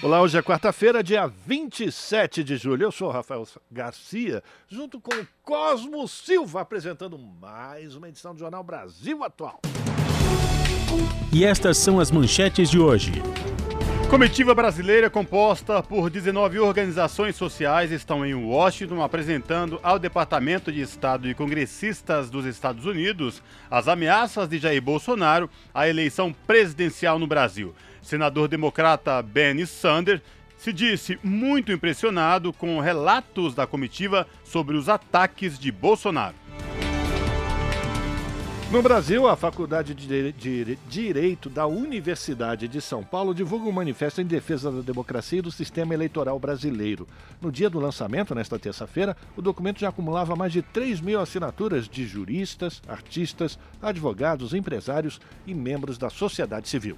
Olá, hoje é quarta-feira, dia 27 de julho. Eu sou Rafael Garcia, junto com Cosmo Silva, apresentando mais uma edição do Jornal Brasil Atual. E estas são as manchetes de hoje. Comitiva brasileira composta por 19 organizações sociais estão em Washington apresentando ao Departamento de Estado e congressistas dos Estados Unidos as ameaças de Jair Bolsonaro à eleição presidencial no Brasil. Senador democrata Bernie Sanders se disse muito impressionado com relatos da comitiva sobre os ataques de Bolsonaro. No Brasil, a Faculdade de Direito da Universidade de São Paulo divulga um manifesto em defesa da democracia e do sistema eleitoral brasileiro. No dia do lançamento, nesta terça-feira, o documento já acumulava mais de 3 mil assinaturas de juristas, artistas, advogados, empresários e membros da sociedade civil.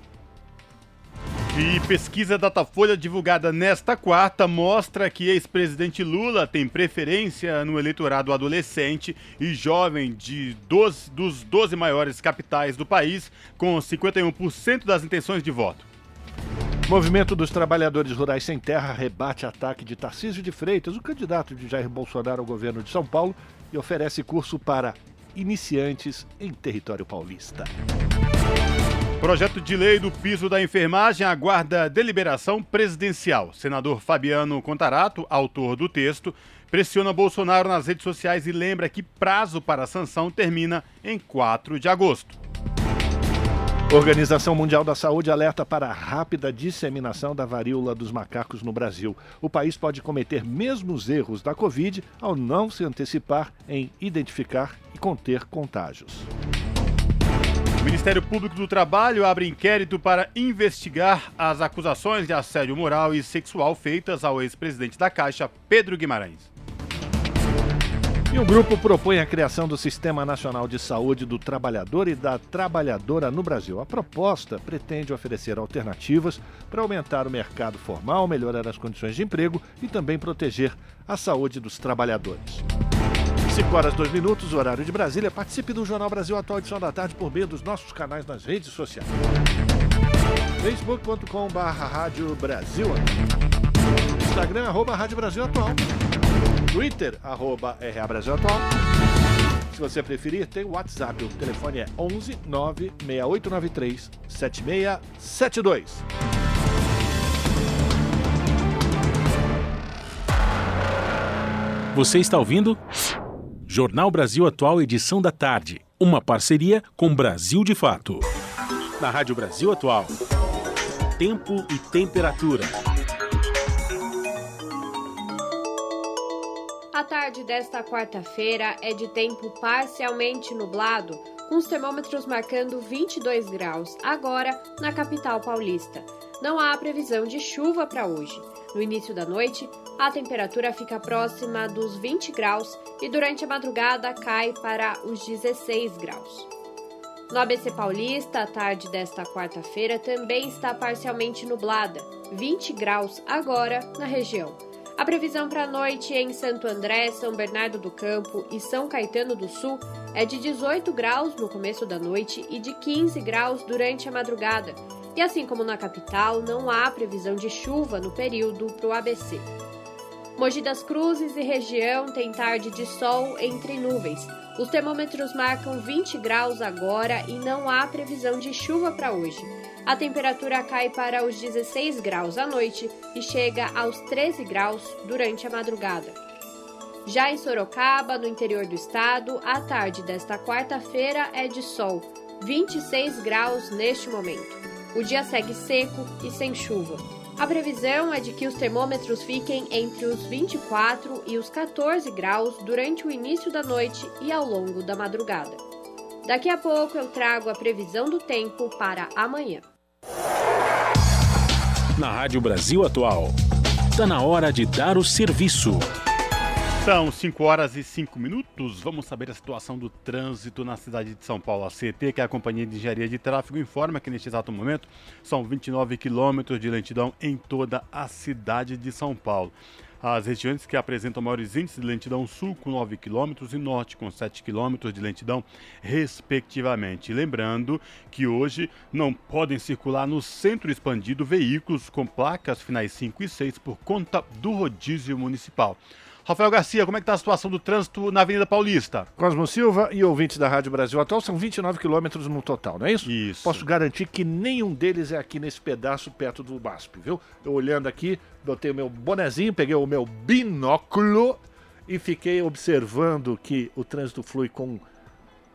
E pesquisa Datafolha divulgada nesta quarta mostra que ex-presidente Lula tem preferência no eleitorado adolescente e jovem de 12, dos 12 maiores capitais do país, com 51% das intenções de voto. Movimento dos Trabalhadores Rurais Sem Terra rebate ataque de Tarcísio de Freitas, o candidato de Jair Bolsonaro ao governo de São Paulo, e oferece curso para iniciantes em território paulista. Projeto de lei do piso da enfermagem aguarda deliberação presidencial. Senador Fabiano Contarato, autor do texto, pressiona Bolsonaro nas redes sociais e lembra que prazo para a sanção termina em 4 de agosto. Organização Mundial da Saúde alerta para a rápida disseminação da varíola dos macacos no Brasil. O país pode cometer mesmos erros da Covid ao não se antecipar em identificar e conter contágios. O Ministério Público do Trabalho abre inquérito para investigar as acusações de assédio moral e sexual feitas ao ex-presidente da Caixa, Pedro Guimarães. E o grupo propõe a criação do Sistema Nacional de Saúde do Trabalhador e da Trabalhadora no Brasil. A proposta pretende oferecer alternativas para aumentar o mercado formal, melhorar as condições de emprego e também proteger a saúde dos trabalhadores. 5 horas 2 minutos, horário de Brasília. Participe do Jornal Brasil Atual edição da tarde por meio dos nossos canais nas redes sociais. facebook.com.br Rádio Brasil Instagram, arroba Rádio Brasil Atual. Twitter, arroba RA Brasil Atual. Se você preferir, tem o WhatsApp. O telefone é 11 96893 7672. Você está ouvindo? Jornal Brasil Atual, edição da tarde. Uma parceria com Brasil de Fato. Na Rádio Brasil Atual. Tempo e temperatura. A tarde desta quarta-feira é de tempo parcialmente nublado, com os termômetros marcando 22 graus, agora na capital paulista. Não há previsão de chuva para hoje. No início da noite, a temperatura fica próxima dos 20 graus e durante a madrugada cai para os 16 graus. No ABC Paulista, a tarde desta quarta-feira também está parcialmente nublada, 20 graus agora na região. A previsão para a noite em Santo André, São Bernardo do Campo e São Caetano do Sul é de 18 graus no começo da noite e de 15 graus durante a madrugada. E assim como na capital, não há previsão de chuva no período para o ABC. Mogi das Cruzes e região tem tarde de sol entre nuvens. Os termômetros marcam 20 graus agora e não há previsão de chuva para hoje. A temperatura cai para os 16 graus à noite e chega aos 13 graus durante a madrugada. Já em Sorocaba, no interior do estado, a tarde desta quarta-feira é de sol, 26 graus neste momento. O dia segue seco e sem chuva. A previsão é de que os termômetros fiquem entre os 24 e os 14 graus durante o início da noite e ao longo da madrugada. Daqui a pouco eu trago a previsão do tempo para amanhã. Na Rádio Brasil Atual, Está na hora de dar o serviço. São 5 horas e 5 minutos. Vamos saber a situação do trânsito na cidade de São Paulo. A CT, que é a Companhia de Engenharia de Tráfego, informa que neste exato momento são 29 quilômetros de lentidão em toda a cidade de São Paulo. As regiões que apresentam maiores índices de lentidão sul com 9 km e norte com 7 km de lentidão, respectivamente. Lembrando que hoje não podem circular no centro expandido veículos com placas finais 5 e 6 por conta do rodízio municipal. Rafael Garcia, como é que está a situação do trânsito na Avenida Paulista? Cosmo Silva e ouvintes da Rádio Brasil Atual, são 29 quilômetros no total, não é isso? Isso. Posso garantir que nenhum deles é aqui nesse pedaço perto do BASP, viu? Eu olhando aqui, botei o meu bonezinho, peguei o meu binóculo e fiquei observando que o trânsito flui com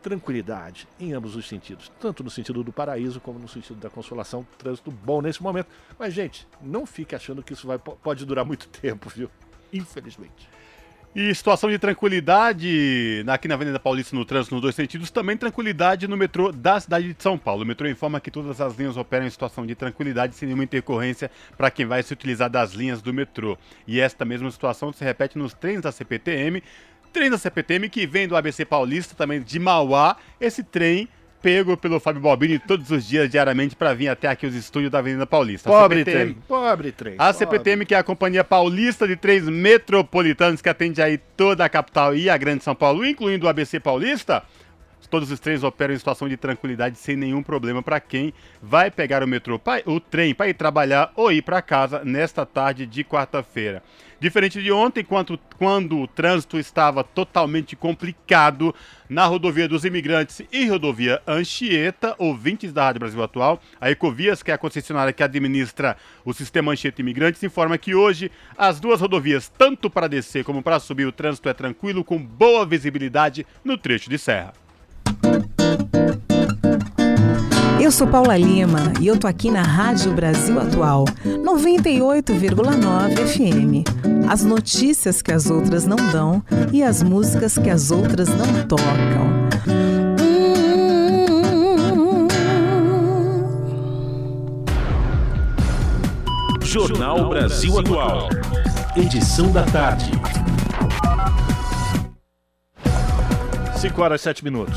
tranquilidade em ambos os sentidos, tanto no sentido do paraíso como no sentido da consolação. Trânsito bom nesse momento. Mas, gente, não fique achando que isso vai, pode durar muito tempo, viu? Infelizmente. E situação de tranquilidade aqui na Avenida Paulista no trânsito nos dois sentidos, também tranquilidade no metrô da cidade de São Paulo. O metrô informa que todas as linhas operam em situação de tranquilidade sem nenhuma intercorrência para quem vai se utilizar das linhas do metrô. E esta mesma situação se repete nos trens da CPTM, trem da CPTM que vem do ABC Paulista, também de Mauá. Esse trem pego pelo Fábio Balbini todos os dias, diariamente, para vir até aqui os estúdios da Avenida Paulista. Pobre CPTM, trem, pobre trem. A pobre. CPTM, que é a Companhia Paulista de Trens Metropolitanos, que atende aí toda a capital e a Grande São Paulo, incluindo o ABC Paulista, Todos os trens operam em situação de tranquilidade sem nenhum problema para quem vai pegar o metrô, o trem para ir trabalhar ou ir para casa nesta tarde de quarta-feira. Diferente de ontem, quando, quando o trânsito estava totalmente complicado na rodovia dos imigrantes e rodovia Anchieta, ouvintes da Rádio Brasil Atual, a Ecovias, que é a concessionária que administra o sistema Anchieta Imigrantes, informa que hoje as duas rodovias, tanto para descer como para subir, o trânsito é tranquilo, com boa visibilidade no trecho de serra. Eu sou Paula Lima e eu tô aqui na Rádio Brasil Atual, 98,9 FM. As notícias que as outras não dão e as músicas que as outras não tocam. Jornal Brasil Atual. Edição da tarde. 5 horas e 7 minutos.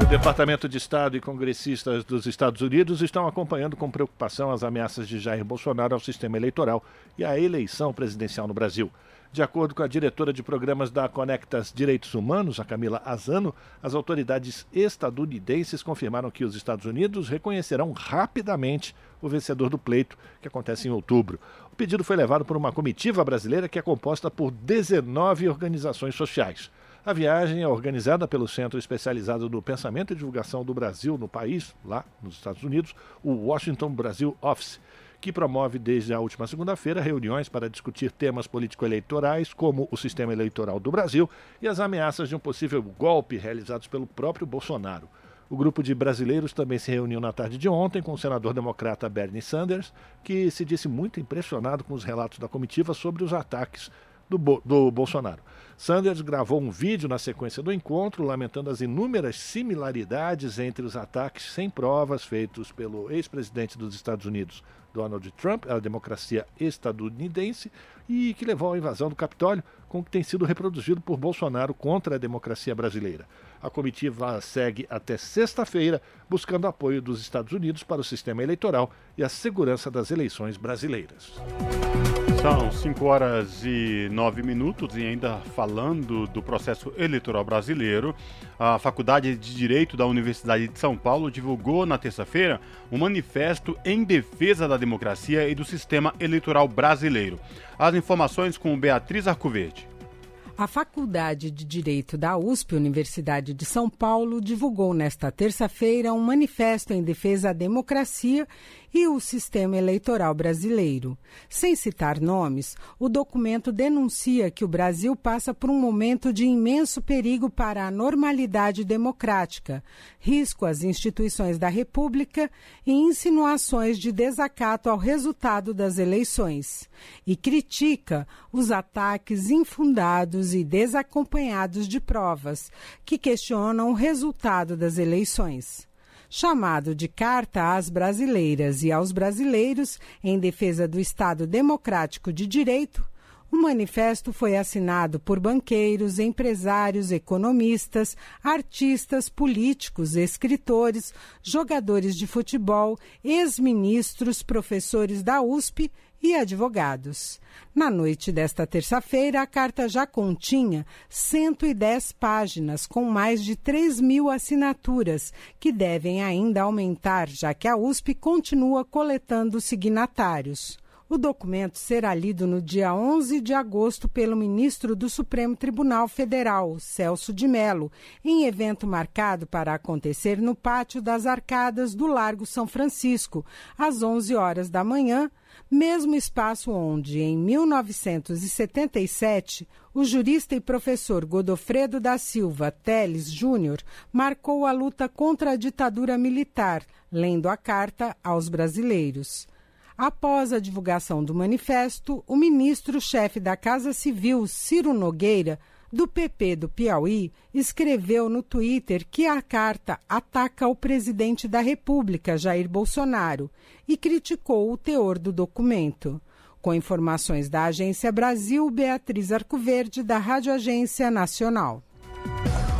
O Departamento de Estado e congressistas dos Estados Unidos estão acompanhando com preocupação as ameaças de Jair Bolsonaro ao sistema eleitoral e à eleição presidencial no Brasil. De acordo com a diretora de programas da Conectas Direitos Humanos, a Camila Azano, as autoridades estadunidenses confirmaram que os Estados Unidos reconhecerão rapidamente o vencedor do pleito, que acontece em outubro. O pedido foi levado por uma comitiva brasileira que é composta por 19 organizações sociais. A viagem é organizada pelo Centro Especializado do Pensamento e Divulgação do Brasil no país, lá nos Estados Unidos, o Washington Brasil Office, que promove desde a última segunda-feira reuniões para discutir temas político-eleitorais, como o sistema eleitoral do Brasil e as ameaças de um possível golpe realizados pelo próprio Bolsonaro. O grupo de brasileiros também se reuniu na tarde de ontem com o senador democrata Bernie Sanders, que se disse muito impressionado com os relatos da comitiva sobre os ataques do, do Bolsonaro. Sanders gravou um vídeo na sequência do encontro, lamentando as inúmeras similaridades entre os ataques sem provas feitos pelo ex-presidente dos Estados Unidos, Donald Trump, à democracia estadunidense, e que levou à invasão do Capitólio, com o que tem sido reproduzido por Bolsonaro contra a democracia brasileira. A comitiva segue até sexta-feira, buscando apoio dos Estados Unidos para o sistema eleitoral e a segurança das eleições brasileiras. São 5 horas e 9 minutos e ainda falando do processo eleitoral brasileiro, a Faculdade de Direito da Universidade de São Paulo divulgou na terça-feira um manifesto em defesa da democracia e do sistema eleitoral brasileiro. As informações com Beatriz Arcoverde. A Faculdade de Direito da USP, Universidade de São Paulo, divulgou nesta terça-feira um manifesto em defesa da democracia e o sistema eleitoral brasileiro. Sem citar nomes, o documento denuncia que o Brasil passa por um momento de imenso perigo para a normalidade democrática, risco às instituições da República e insinuações de desacato ao resultado das eleições. E critica os ataques infundados e desacompanhados de provas que questionam o resultado das eleições. Chamado de Carta às Brasileiras e aos Brasileiros em Defesa do Estado Democrático de Direito, o manifesto foi assinado por banqueiros, empresários, economistas, artistas, políticos, escritores, jogadores de futebol, ex-ministros, professores da USP e advogados. Na noite desta terça-feira, a carta já continha 110 páginas, com mais de 3 mil assinaturas, que devem ainda aumentar, já que a USP continua coletando signatários. O documento será lido no dia 11 de agosto pelo ministro do Supremo Tribunal Federal, Celso de Mello, em evento marcado para acontecer no pátio das Arcadas do Largo São Francisco, às 11 horas da manhã, mesmo espaço onde, em 1977, o jurista e professor Godofredo da Silva Teles Júnior marcou a luta contra a ditadura militar, lendo a carta aos brasileiros. Após a divulgação do manifesto, o ministro-chefe da Casa Civil, Ciro Nogueira, do PP do Piauí, escreveu no Twitter que a carta ataca o presidente da República, Jair Bolsonaro, e criticou o teor do documento. Com informações da Agência Brasil, Beatriz Arcoverde, da Rádio Agência Nacional.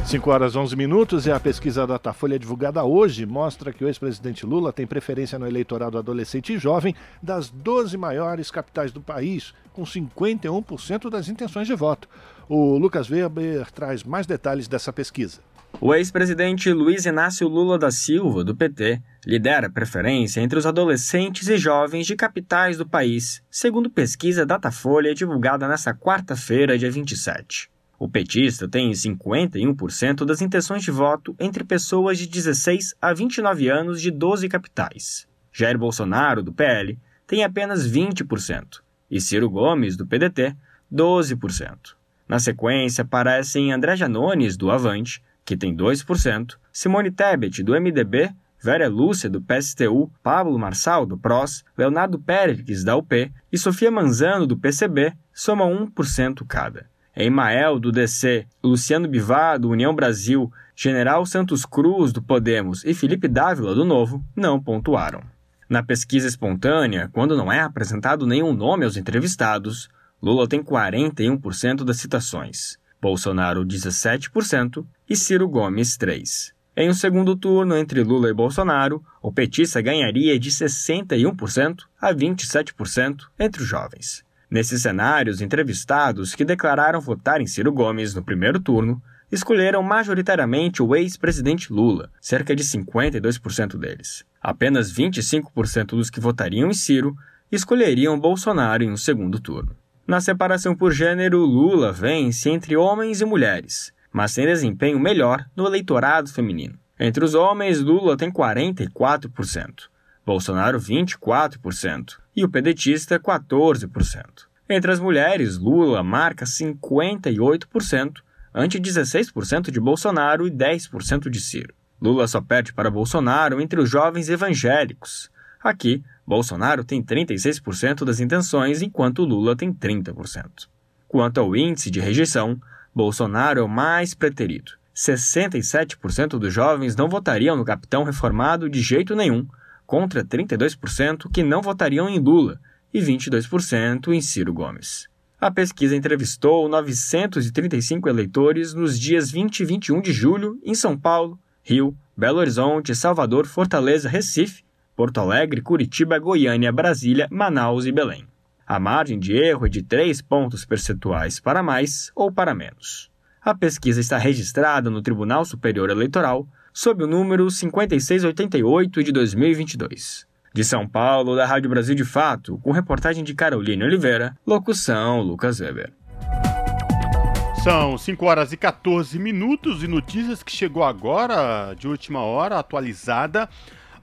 5 horas 11 minutos e a pesquisa da Datafolha divulgada hoje mostra que o ex-presidente Lula tem preferência no eleitorado adolescente e jovem das 12 maiores capitais do país, com 51% das intenções de voto. O Lucas Weber traz mais detalhes dessa pesquisa. O ex-presidente Luiz Inácio Lula da Silva, do PT, lidera a preferência entre os adolescentes e jovens de capitais do país, segundo pesquisa Datafolha divulgada nesta quarta-feira, dia 27. O petista tem 51% das intenções de voto entre pessoas de 16 a 29 anos de 12 capitais. Jair Bolsonaro, do PL, tem apenas 20%, e Ciro Gomes, do PDT, 12%. Na sequência, aparecem André Janones, do Avante, que tem 2%, Simone Tebet, do MDB, Vera Lúcia, do PSTU, Pablo Marçal, do PROS, Leonardo Pérez, da UP e Sofia Manzano, do PCB, somam 1% cada. Emael, do DC, Luciano Bivar, do União Brasil, General Santos Cruz, do Podemos e Felipe Dávila, do Novo, não pontuaram. Na pesquisa espontânea, quando não é apresentado nenhum nome aos entrevistados, Lula tem 41% das citações, Bolsonaro 17% e Ciro Gomes 3%. Em um segundo turno entre Lula e Bolsonaro, o petista ganharia de 61% a 27% entre os jovens. Nesses cenários, entrevistados que declararam votar em Ciro Gomes no primeiro turno escolheram majoritariamente o ex-presidente Lula, cerca de 52% deles. Apenas 25% dos que votariam em Ciro escolheriam Bolsonaro em um segundo turno. Na separação por gênero, Lula vence entre homens e mulheres, mas tem desempenho melhor no eleitorado feminino. Entre os homens, Lula tem 44%, Bolsonaro 24% e o pedetista 14%. Entre as mulheres, Lula marca 58%, ante 16% de Bolsonaro e 10% de Ciro. Lula só perde para Bolsonaro entre os jovens evangélicos. Aqui, Bolsonaro tem 36% das intenções, enquanto Lula tem 30%. Quanto ao índice de rejeição, Bolsonaro é o mais preterido. 67% dos jovens não votariam no capitão reformado de jeito nenhum, contra 32% que não votariam em Lula e 22% em Ciro Gomes. A pesquisa entrevistou 935 eleitores nos dias 20 e 21 de julho em São Paulo, Rio, Belo Horizonte, Salvador, Fortaleza, Recife, Porto Alegre, Curitiba, Goiânia, Brasília, Manaus e Belém. A margem de erro é de 3 pontos percentuais para mais ou para menos. A pesquisa está registrada no Tribunal Superior Eleitoral sob o número 5688 de 2022. De São Paulo, da Rádio Brasil de Fato, com reportagem de Caroline Oliveira, locução Lucas Weber. São 5 horas e 14 minutos e notícias que chegou agora, de última hora, atualizada.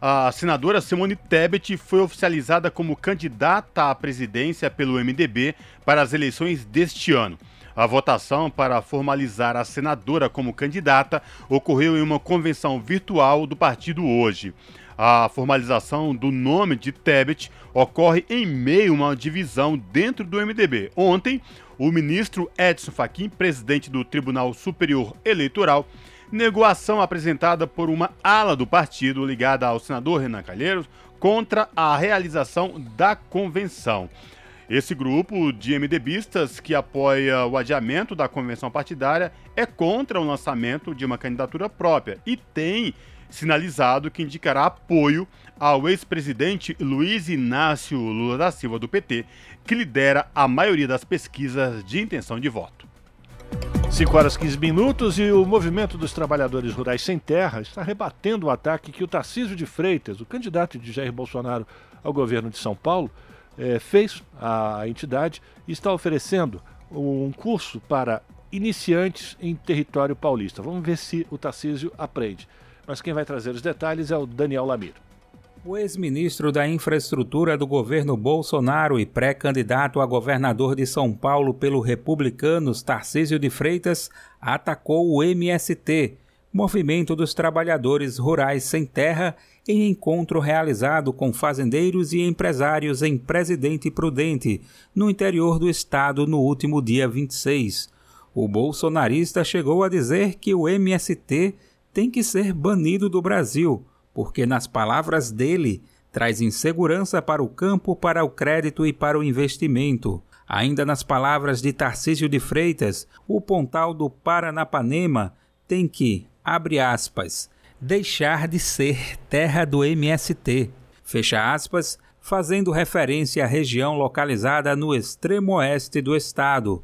A senadora Simone Tebet foi oficializada como candidata à presidência pelo MDB para as eleições deste ano. A votação para formalizar a senadora como candidata ocorreu em uma convenção virtual do partido hoje. A formalização do nome de Tebet ocorre em meio a uma divisão dentro do MDB. Ontem, o ministro Edson Fachin, presidente do Tribunal Superior Eleitoral, negou a ação apresentada por uma ala do partido ligada ao senador Renan Calheiros contra a realização da convenção. Esse grupo de MDBistas que apoia o adiamento da convenção partidária é contra o lançamento de uma candidatura própria e tem sinalizado que indicará apoio ao ex-presidente Luiz Inácio Lula da Silva do PT, que lidera a maioria das pesquisas de intenção de voto. 5 horas 15 minutos e o movimento dos trabalhadores rurais sem terra está rebatendo o ataque que o Tarcísio de Freitas, o candidato de Jair Bolsonaro ao governo de São Paulo, eh, fez à entidade e está oferecendo um curso para iniciantes em território paulista. Vamos ver se o Tarcísio aprende. Mas quem vai trazer os detalhes é o Daniel Lamiro. O ex-ministro da Infraestrutura do governo Bolsonaro e pré-candidato a governador de São Paulo pelo Republicanos, Tarcísio de Freitas, atacou o MST, Movimento dos Trabalhadores Rurais Sem Terra, em encontro realizado com fazendeiros e empresários em Presidente Prudente, no interior do estado, no último dia 26. O bolsonarista chegou a dizer que o MST tem que ser banido do Brasil porque, nas palavras dele, traz insegurança para o campo, para o crédito e para o investimento. Ainda nas palavras de Tarcísio de Freitas, o Pontal do Paranapanema tem que, abre aspas, deixar de ser terra do MST, fecha aspas, fazendo referência à região localizada no extremo oeste do estado.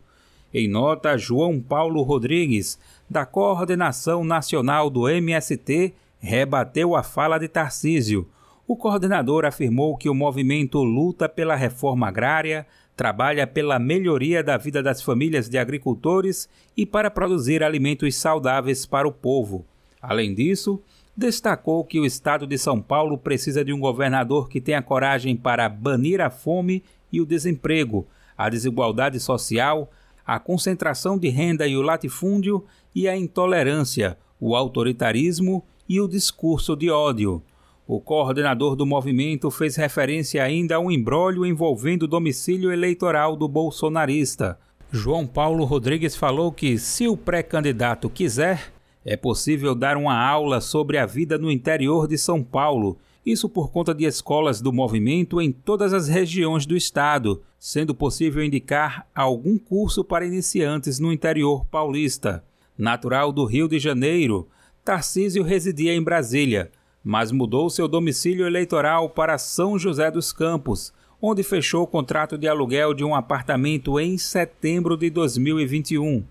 Em nota, João Paulo Rodrigues, da Coordenação Nacional do MST, rebateu a fala de Tarcísio. O coordenador afirmou que o movimento luta pela reforma agrária, trabalha pela melhoria da vida das famílias de agricultores e para produzir alimentos saudáveis para o povo. Além disso, destacou que o estado de São Paulo precisa de um governador que tenha coragem para banir a fome e o desemprego, a desigualdade social, a concentração de renda e o latifúndio e a intolerância, o autoritarismo e o discurso de ódio. O coordenador do movimento fez referência ainda a um embrólio envolvendo o domicílio eleitoral do bolsonarista. João Paulo Rodrigues falou que, se o pré-candidato quiser, é possível dar uma aula sobre a vida no interior de São Paulo, isso por conta de escolas do movimento em todas as regiões do estado, sendo possível indicar algum curso para iniciantes no interior paulista. Natural do Rio de Janeiro, Tarcísio residia em Brasília, mas mudou seu domicílio eleitoral para São José dos Campos, onde fechou o contrato de aluguel de um apartamento em setembro de 2021.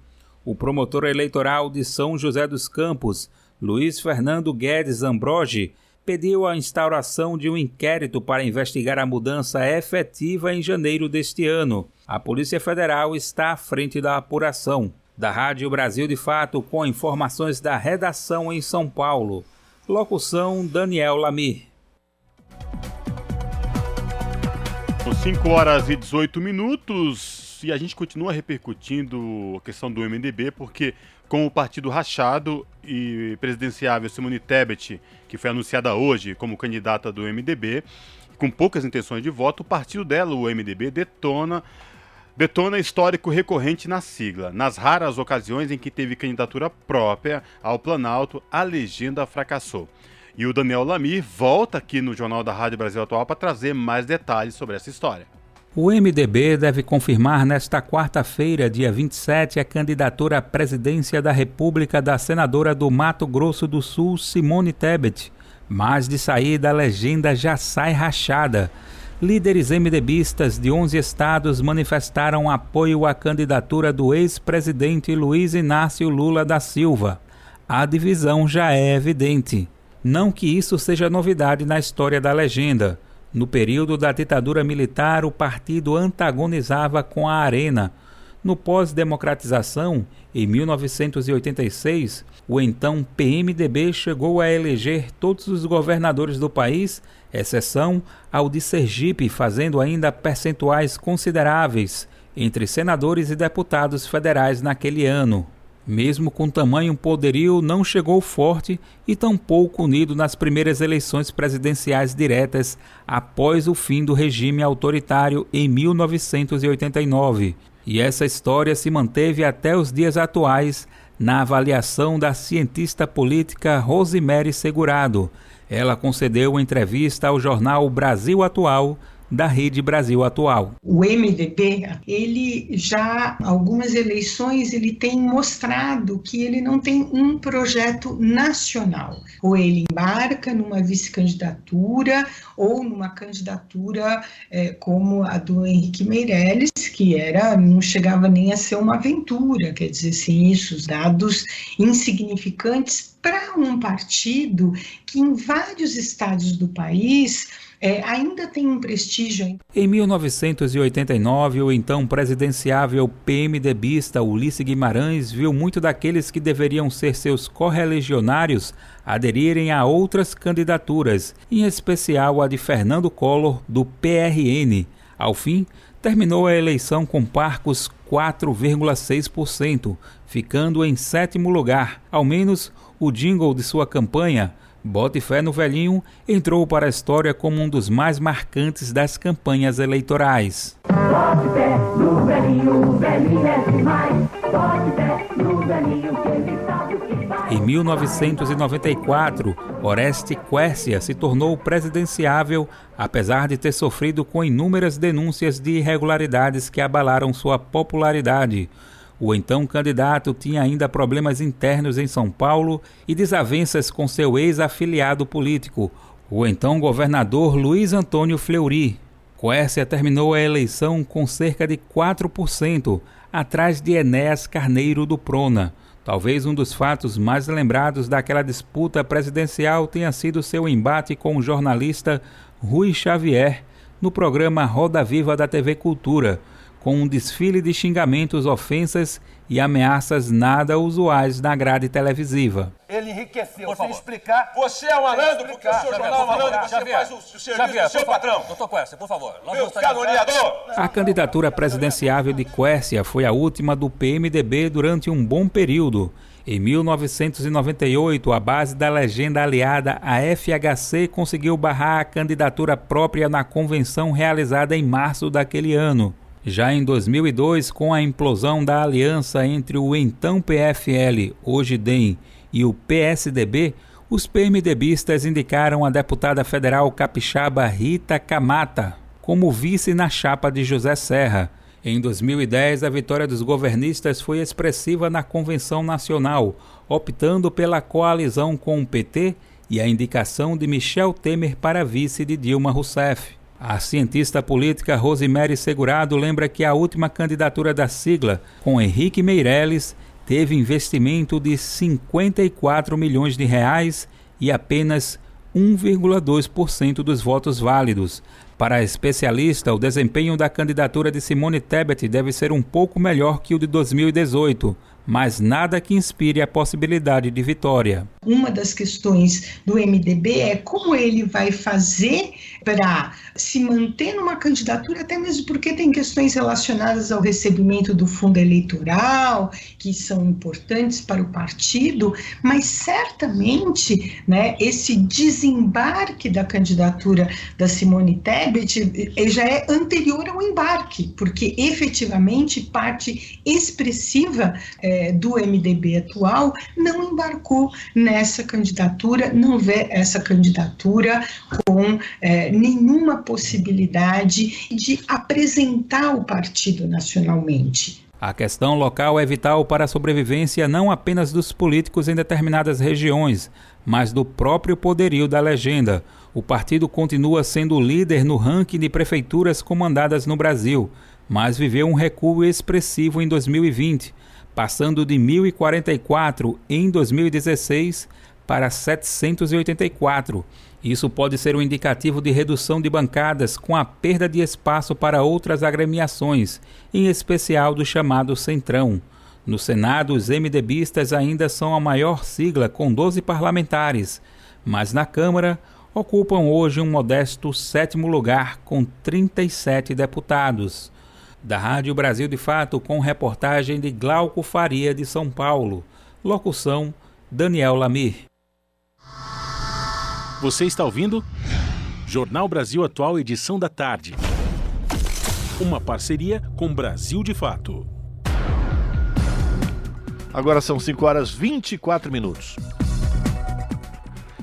O promotor eleitoral de São José dos Campos, Luiz Fernando Guedes Ambrogi, pediu a instauração de um inquérito para investigar a mudança efetiva em janeiro deste ano. A Polícia Federal está à frente da apuração da Rádio Brasil de Fato, com informações da redação em São Paulo. Locução Daniel Lamir. São 5 horas e 18 minutos e a gente continua repercutindo a questão do MDB, porque com o partido rachado e presidenciável Simone Tebet, que foi anunciada hoje como candidata do MDB, com poucas intenções de voto, o partido dela, o MDB, detona detona histórico recorrente na sigla. Nas raras ocasiões em que teve candidatura própria ao Planalto, a legenda fracassou. E o Daniel Lamir volta aqui no Jornal da Rádio Brasil Atual para trazer mais detalhes sobre essa história. O MDB deve confirmar nesta quarta-feira, dia 27, a candidatura à presidência da República da senadora do Mato Grosso do Sul, Simone Tebet. Mas de sair da legenda já sai rachada. Líderes MDBistas de 11 estados manifestaram apoio à candidatura do ex-presidente Luiz Inácio Lula da Silva. A divisão já é evidente. Não que isso seja novidade na história da legenda. No período da ditadura militar, o partido antagonizava com a Arena. No pós-democratização, em 1986, o então PMDB chegou a eleger todos os governadores do país exceção ao de Sergipe, fazendo ainda percentuais consideráveis entre senadores e deputados federais naquele ano. Mesmo com tamanho poderio, não chegou forte e tampouco unido nas primeiras eleições presidenciais diretas após o fim do regime autoritário em 1989. E essa história se manteve até os dias atuais, na avaliação da cientista política Rosemary Segurado. Ela concedeu entrevista ao jornal Brasil Atual da Rede Brasil Atual. O MDB, ele já algumas eleições ele tem mostrado que ele não tem um projeto nacional. Ou ele embarca numa vice-candidatura ou numa candidatura é, como a do Henrique Meirelles, que era não chegava nem a ser uma aventura, quer dizer, assim, isso, os dados insignificantes para um partido que em vários estados do país é, ainda tem um prestígio. Em 1989, o então presidenciável PMDBista Ulisses Guimarães viu muito daqueles que deveriam ser seus correligionários aderirem a outras candidaturas, em especial a de Fernando Collor, do PRN. Ao fim, terminou a eleição com parcos 4,6%, ficando em sétimo lugar, ao menos o jingle de sua campanha Bote Fé no Velhinho entrou para a história como um dos mais marcantes das campanhas eleitorais. Bote fé no velhinho, o velhinho é demais. Bote fé no velhinho, que ele sabe o que vai. Em 1994, Oreste Quercia se tornou presidenciável, apesar de ter sofrido com inúmeras denúncias de irregularidades que abalaram sua popularidade. O então candidato tinha ainda problemas internos em São Paulo e desavenças com seu ex-afiliado político, o então governador Luiz Antônio Fleury. Quércia terminou a eleição com cerca de 4%, atrás de Enéas Carneiro do Prona. Talvez um dos fatos mais lembrados daquela disputa presidencial tenha sido seu embate com o jornalista Rui Xavier no programa Roda Viva da TV Cultura com um desfile de xingamentos, ofensas e ameaças nada usuais na grade televisiva. Ele enriqueceu. Você explicar. Você é um malandro, porque o seu jornal é um malandro, você Xavier, faz o, o serviço Xavier, do seu patrão. Doutor Quércia, por favor. Meu caluniador. A candidatura presidenciável de Quércia foi a última do PMDB durante um bom período. Em 1998, a base da legenda aliada, a FHC, conseguiu barrar a candidatura própria na convenção realizada em março daquele ano. Já em 2002, com a implosão da aliança entre o então PFL, hoje DEM, e o PSDB, os PMDBistas indicaram a deputada federal capixaba Rita Camata como vice na chapa de José Serra. Em 2010, a vitória dos governistas foi expressiva na Convenção Nacional, optando pela coalizão com o PT e a indicação de Michel Temer para vice de Dilma Rousseff. A cientista política Rosemary Segurado lembra que a última candidatura da sigla, com Henrique Meirelles, teve investimento de 54 milhões de reais e apenas 1,2% dos votos válidos. Para a especialista, o desempenho da candidatura de Simone Tebet deve ser um pouco melhor que o de 2018, mas nada que inspire a possibilidade de vitória. Uma das questões do MDB é como ele vai fazer para se manter numa candidatura, até mesmo porque tem questões relacionadas ao recebimento do fundo eleitoral, que são importantes para o partido, mas certamente né, esse desembarque da candidatura da Simone Tebet eh, já é anterior ao embarque, porque efetivamente parte expressiva é, do MDB atual não embarcou nessa candidatura, não vê essa candidatura com é, nenhuma possibilidade de apresentar o partido nacionalmente. A questão local é vital para a sobrevivência não apenas dos políticos em determinadas regiões, mas do próprio poderio da legenda. O partido continua sendo líder no ranking de prefeituras comandadas no Brasil, mas viveu um recuo expressivo em 2020, passando de 1.044 em 2016 para 784 isso pode ser um indicativo de redução de bancadas com a perda de espaço para outras agremiações, em especial do chamado Centrão. No Senado, os MDBistas ainda são a maior sigla, com 12 parlamentares, mas na Câmara ocupam hoje um modesto sétimo lugar, com 37 deputados. Da Rádio Brasil de Fato, com reportagem de Glauco Faria de São Paulo. Locução: Daniel Lamir. Você está ouvindo? Jornal Brasil Atual, edição da tarde. Uma parceria com Brasil de Fato. Agora são 5 horas 24 minutos.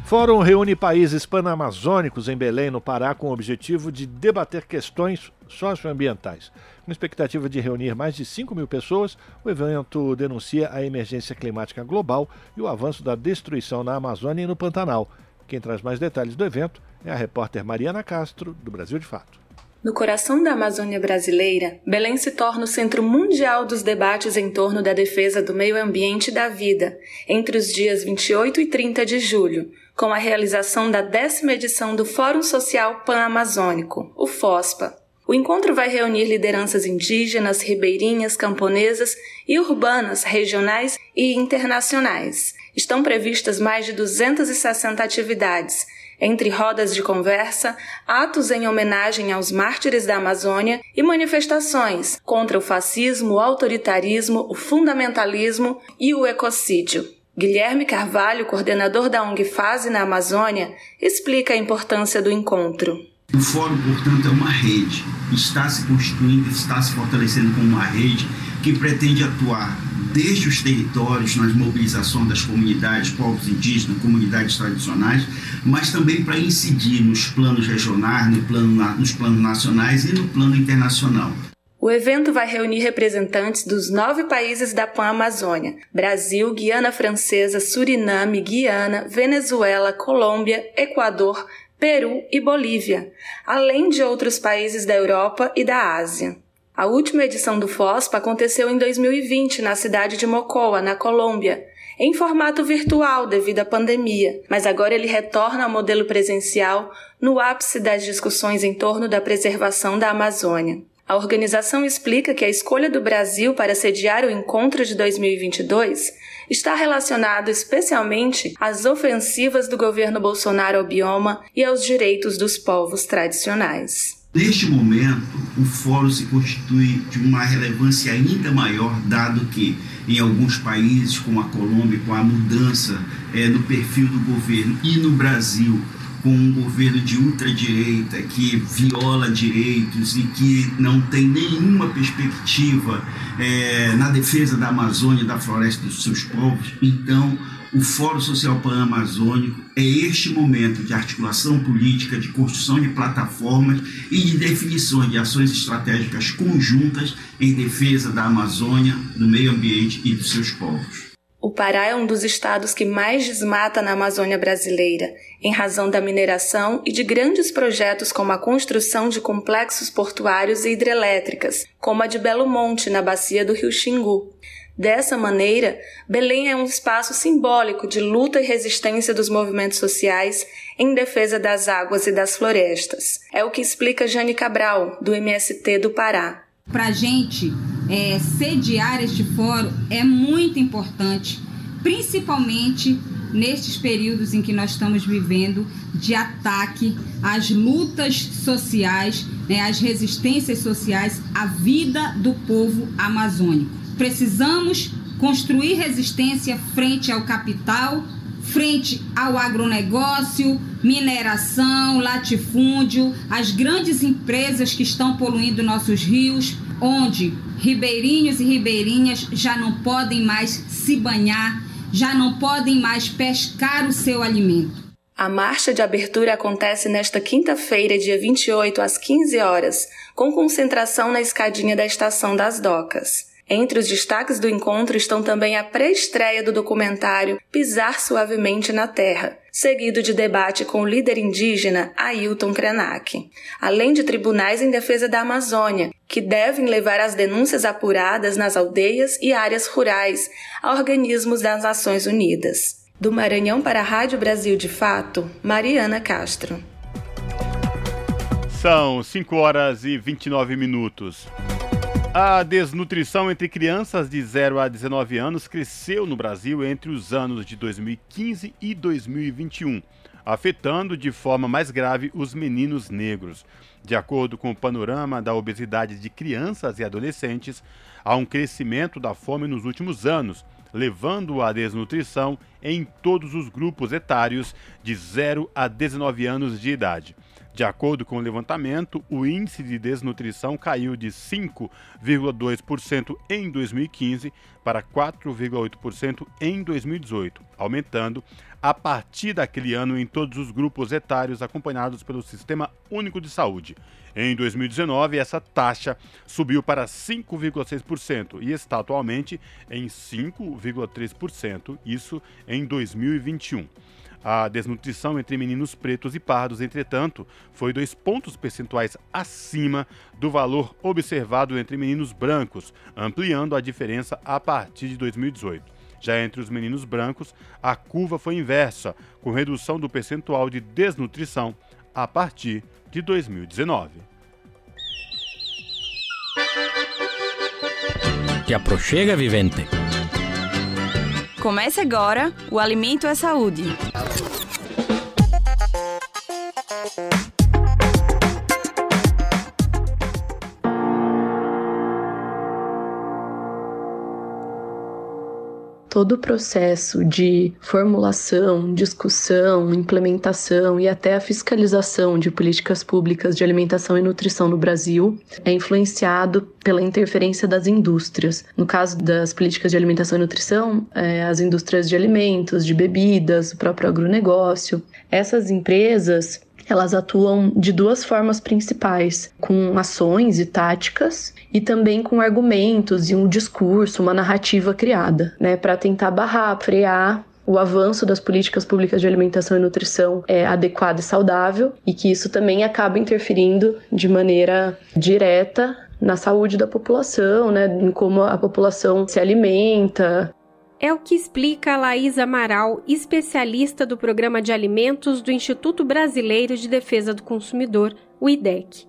Fórum reúne países panamazônicos em Belém, no Pará, com o objetivo de debater questões socioambientais. Com expectativa de reunir mais de 5 mil pessoas, o evento denuncia a emergência climática global e o avanço da destruição na Amazônia e no Pantanal. Quem traz mais detalhes do evento é a repórter Mariana Castro, do Brasil de Fato. No coração da Amazônia brasileira, Belém se torna o centro mundial dos debates em torno da defesa do meio ambiente e da vida, entre os dias 28 e 30 de julho, com a realização da décima edição do Fórum Social Pan-Amazônico, o FOSPA. O encontro vai reunir lideranças indígenas, ribeirinhas, camponesas e urbanas, regionais e internacionais. Estão previstas mais de 260 atividades, entre rodas de conversa, atos em homenagem aos mártires da Amazônia e manifestações contra o fascismo, o autoritarismo, o fundamentalismo e o ecocídio. Guilherme Carvalho, coordenador da ONG Fase na Amazônia, explica a importância do encontro. O fórum, portanto, é uma rede, está se constituindo, está se fortalecendo como uma rede que pretende atuar desde os territórios, nas mobilizações das comunidades, povos indígenas, comunidades tradicionais, mas também para incidir nos planos regionais, no plano, nos planos nacionais e no plano internacional. O evento vai reunir representantes dos nove países da Pan-Amazônia: Brasil, Guiana Francesa, Suriname, Guiana, Venezuela, Colômbia, Equador, Peru e Bolívia, além de outros países da Europa e da Ásia. A última edição do FOSPA aconteceu em 2020 na cidade de Mocoa, na Colômbia, em formato virtual devido à pandemia, mas agora ele retorna ao modelo presencial no ápice das discussões em torno da preservação da Amazônia. A organização explica que a escolha do Brasil para sediar o encontro de 2022 está relacionado especialmente às ofensivas do governo Bolsonaro ao bioma e aos direitos dos povos tradicionais. Neste momento, o fórum se constitui de uma relevância ainda maior, dado que em alguns países, como a Colômbia, com a mudança é, no perfil do governo, e no Brasil, com um governo de ultradireita que viola direitos e que não tem nenhuma perspectiva é, na defesa da Amazônia, da floresta dos seus povos. Então, o Fórum Social Pan-Amazônico é este momento de articulação política, de construção de plataformas e de definições de ações estratégicas conjuntas em defesa da Amazônia, do meio ambiente e dos seus povos. O Pará é um dos estados que mais desmata na Amazônia brasileira, em razão da mineração e de grandes projetos como a construção de complexos portuários e hidrelétricas, como a de Belo Monte, na bacia do rio Xingu. Dessa maneira, Belém é um espaço simbólico de luta e resistência dos movimentos sociais em defesa das águas e das florestas. É o que explica Jane Cabral, do MST do Pará. Para a gente é, sediar este fórum é muito importante, principalmente nestes períodos em que nós estamos vivendo de ataque às lutas sociais, né, às resistências sociais, à vida do povo amazônico. Precisamos construir resistência frente ao capital, frente ao agronegócio, mineração, latifúndio, as grandes empresas que estão poluindo nossos rios, onde ribeirinhos e ribeirinhas já não podem mais se banhar, já não podem mais pescar o seu alimento. A marcha de abertura acontece nesta quinta-feira, dia 28, às 15 horas, com concentração na escadinha da Estação das Docas. Entre os destaques do encontro estão também a pré-estreia do documentário Pisar Suavemente na Terra, seguido de debate com o líder indígena Ailton Krenak, além de tribunais em defesa da Amazônia, que devem levar as denúncias apuradas nas aldeias e áreas rurais a organismos das Nações Unidas. Do Maranhão para a Rádio Brasil de Fato, Mariana Castro. São 5 horas e 29 minutos. A desnutrição entre crianças de 0 a 19 anos cresceu no Brasil entre os anos de 2015 e 2021, afetando de forma mais grave os meninos negros. De acordo com o panorama da obesidade de crianças e adolescentes, há um crescimento da fome nos últimos anos, levando à desnutrição em todos os grupos etários de 0 a 19 anos de idade. De acordo com o levantamento, o índice de desnutrição caiu de 5,2% em 2015 para 4,8% em 2018, aumentando a partir daquele ano em todos os grupos etários acompanhados pelo Sistema Único de Saúde. Em 2019, essa taxa subiu para 5,6% e está atualmente em 5,3%, isso em 2021. A desnutrição entre meninos pretos e pardos, entretanto, foi dois pontos percentuais acima do valor observado entre meninos brancos, ampliando a diferença a partir de 2018. Já entre os meninos brancos, a curva foi inversa, com redução do percentual de desnutrição a partir de 2019. Te aproxega, vivente. Comece agora o Alimento é Saúde. Todo o processo de formulação, discussão, implementação e até a fiscalização de políticas públicas de alimentação e nutrição no Brasil é influenciado pela interferência das indústrias. No caso das políticas de alimentação e nutrição, é, as indústrias de alimentos, de bebidas, o próprio agronegócio. Essas empresas elas atuam de duas formas principais, com ações e táticas e também com argumentos e um discurso, uma narrativa criada, né, para tentar barrar, frear o avanço das políticas públicas de alimentação e nutrição é adequado e saudável e que isso também acaba interferindo de maneira direta na saúde da população, né, em como a população se alimenta, é o que explica a Laís Amaral, especialista do Programa de Alimentos do Instituto Brasileiro de Defesa do Consumidor, o IDEC.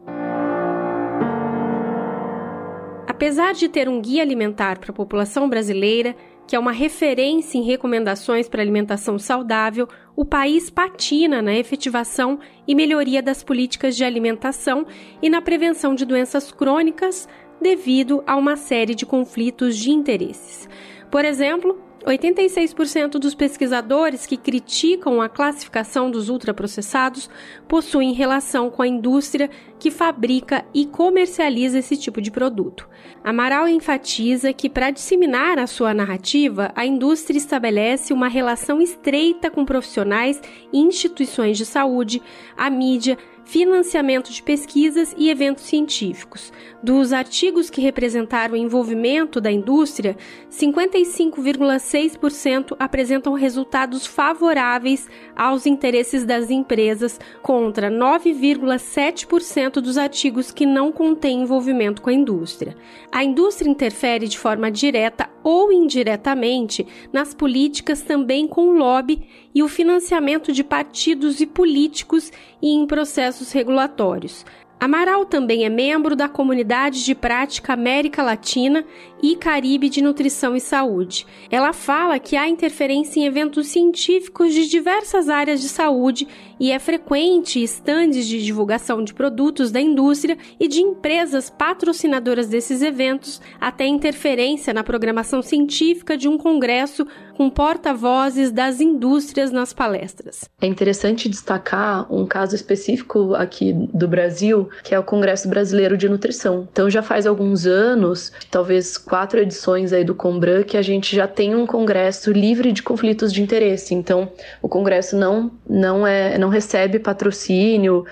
Apesar de ter um guia alimentar para a população brasileira, que é uma referência em recomendações para alimentação saudável, o país patina na efetivação e melhoria das políticas de alimentação e na prevenção de doenças crônicas devido a uma série de conflitos de interesses. Por exemplo, 86% dos pesquisadores que criticam a classificação dos ultraprocessados possuem relação com a indústria que fabrica e comercializa esse tipo de produto. Amaral enfatiza que, para disseminar a sua narrativa, a indústria estabelece uma relação estreita com profissionais e instituições de saúde, a mídia, financiamento de pesquisas e eventos científicos. Dos artigos que representaram o envolvimento da indústria, 55,6% apresentam resultados favoráveis aos interesses das empresas, contra 9,7% dos artigos que não contêm envolvimento com a indústria. A indústria interfere de forma direta ou indiretamente nas políticas também com o lobby e o financiamento de partidos e políticos e em processos regulatórios. Amaral também é membro da Comunidade de Prática América Latina e Caribe de Nutrição e Saúde. Ela fala que há interferência em eventos científicos de diversas áreas de saúde e é frequente estandes de divulgação de produtos da indústria e de empresas patrocinadoras desses eventos, até interferência na programação científica de um congresso com porta-vozes das indústrias nas palestras. É interessante destacar um caso específico aqui do Brasil, que é o Congresso Brasileiro de Nutrição. Então já faz alguns anos, talvez quatro edições aí do Combran, que a gente já tem um congresso livre de conflitos de interesse. Então o congresso não não é não recebe patrocínio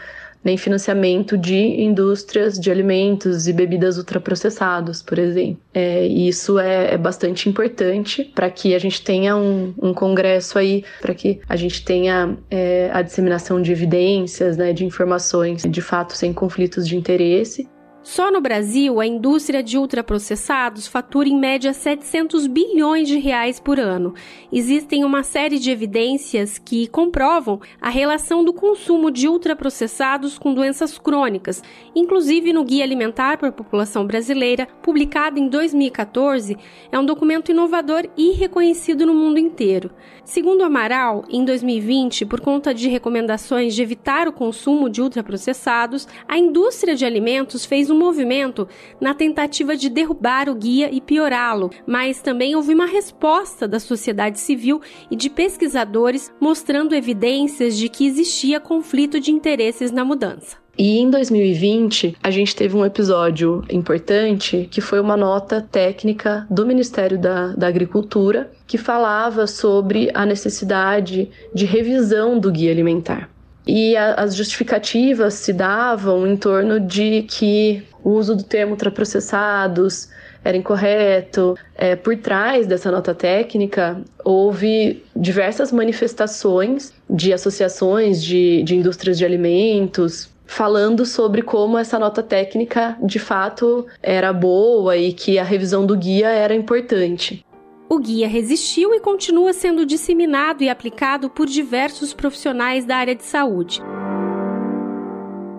nem financiamento de indústrias de alimentos e bebidas ultraprocessados, por exemplo. É, e isso é, é, bastante importante para que a gente tenha um, um congresso aí, para que a gente tenha é, a disseminação de evidências, né, de informações, de fato sem conflitos de interesse só no Brasil, a indústria de ultraprocessados fatura em média 700 bilhões de reais por ano. Existem uma série de evidências que comprovam a relação do consumo de ultraprocessados com doenças crônicas, inclusive no Guia Alimentar para a População Brasileira, publicado em 2014, é um documento inovador e reconhecido no mundo inteiro. Segundo Amaral, em 2020, por conta de recomendações de evitar o consumo de ultraprocessados, a indústria de alimentos fez um movimento na tentativa de derrubar o guia e piorá-lo, mas também houve uma resposta da sociedade civil e de pesquisadores mostrando evidências de que existia conflito de interesses na mudança. E em 2020, a gente teve um episódio importante que foi uma nota técnica do Ministério da, da Agricultura que falava sobre a necessidade de revisão do guia alimentar. E a, as justificativas se davam em torno de que o uso do termo ultraprocessados era incorreto. É, por trás dessa nota técnica, houve diversas manifestações de associações de, de indústrias de alimentos, falando sobre como essa nota técnica de fato era boa e que a revisão do guia era importante. O guia resistiu e continua sendo disseminado e aplicado por diversos profissionais da área de saúde.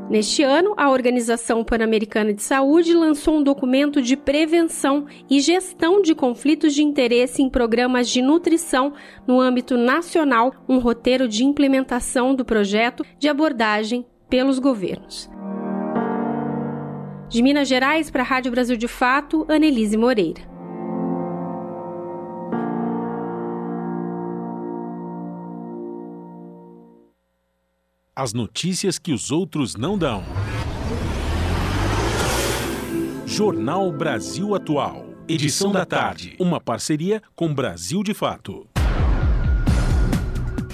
Neste ano, a Organização Pan-Americana de Saúde lançou um documento de prevenção e gestão de conflitos de interesse em programas de nutrição no âmbito nacional, um roteiro de implementação do projeto de abordagem pelos governos. De Minas Gerais para a Rádio Brasil de Fato, Anelise Moreira. As notícias que os outros não dão. Jornal Brasil Atual. Edição da tarde. Uma parceria com Brasil de Fato.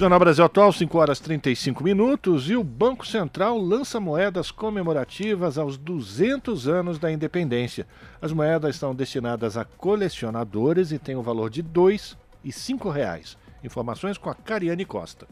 Jornal Brasil Atual, 5 horas 35 minutos, e o Banco Central lança moedas comemorativas aos 200 anos da independência. As moedas estão destinadas a colecionadores e têm o valor de R$ 2 e 5 reais. Informações com a Cariane Costa.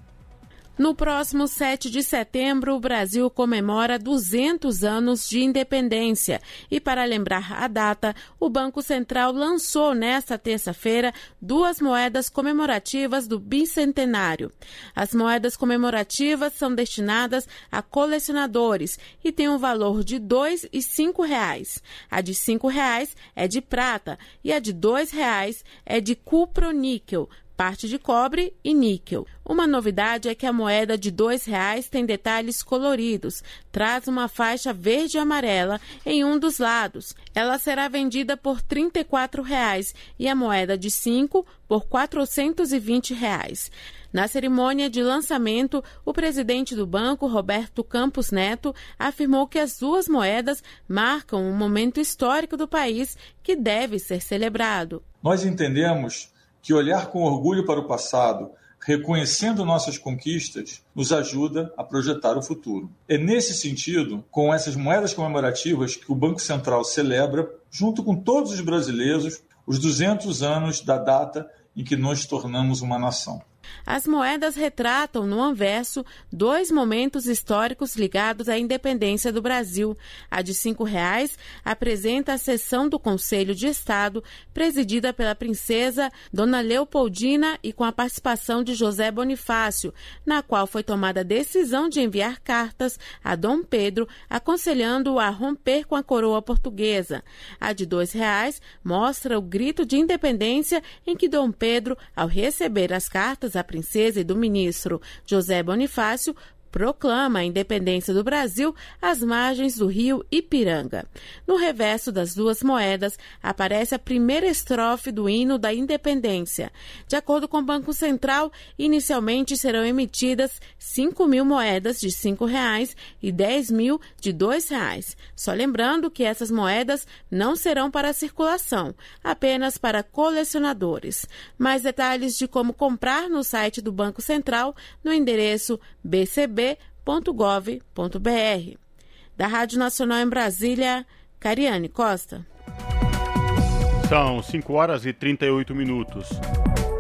No próximo 7 de setembro, o Brasil comemora 200 anos de independência. E para lembrar a data, o Banco Central lançou nesta terça-feira duas moedas comemorativas do bicentenário. As moedas comemorativas são destinadas a colecionadores e têm um valor de R$ 2 e 5 reais. A de 5 reais é de prata e a de 2 reais é de cuproníquel parte de cobre e níquel. Uma novidade é que a moeda de R$ reais tem detalhes coloridos, traz uma faixa verde e amarela em um dos lados. Ela será vendida por 34 reais e a moeda de 5 por 420 reais. Na cerimônia de lançamento, o presidente do banco, Roberto Campos Neto, afirmou que as duas moedas marcam um momento histórico do país que deve ser celebrado. Nós entendemos que olhar com orgulho para o passado, reconhecendo nossas conquistas, nos ajuda a projetar o futuro. É nesse sentido, com essas moedas comemorativas, que o Banco Central celebra, junto com todos os brasileiros, os 200 anos da data em que nos tornamos uma nação. As moedas retratam, no anverso, dois momentos históricos ligados à independência do Brasil. A de cinco reais apresenta a sessão do Conselho de Estado, presidida pela princesa Dona Leopoldina e com a participação de José Bonifácio, na qual foi tomada a decisão de enviar cartas a Dom Pedro, aconselhando-o a romper com a coroa portuguesa. A de dois reais mostra o grito de independência em que Dom Pedro, ao receber as cartas da princesa e do ministro José Bonifácio proclama a independência do Brasil às margens do rio Ipiranga. No reverso das duas moedas aparece a primeira estrofe do hino da independência. De acordo com o Banco Central, inicialmente serão emitidas 5 mil moedas de R$ reais e 10 mil de R$ reais. Só lembrando que essas moedas não serão para circulação, apenas para colecionadores. Mais detalhes de como comprar no site do Banco Central no endereço bcb pb.gov.br. Da Rádio Nacional em Brasília, Cariane Costa. São 5 horas e 38 minutos.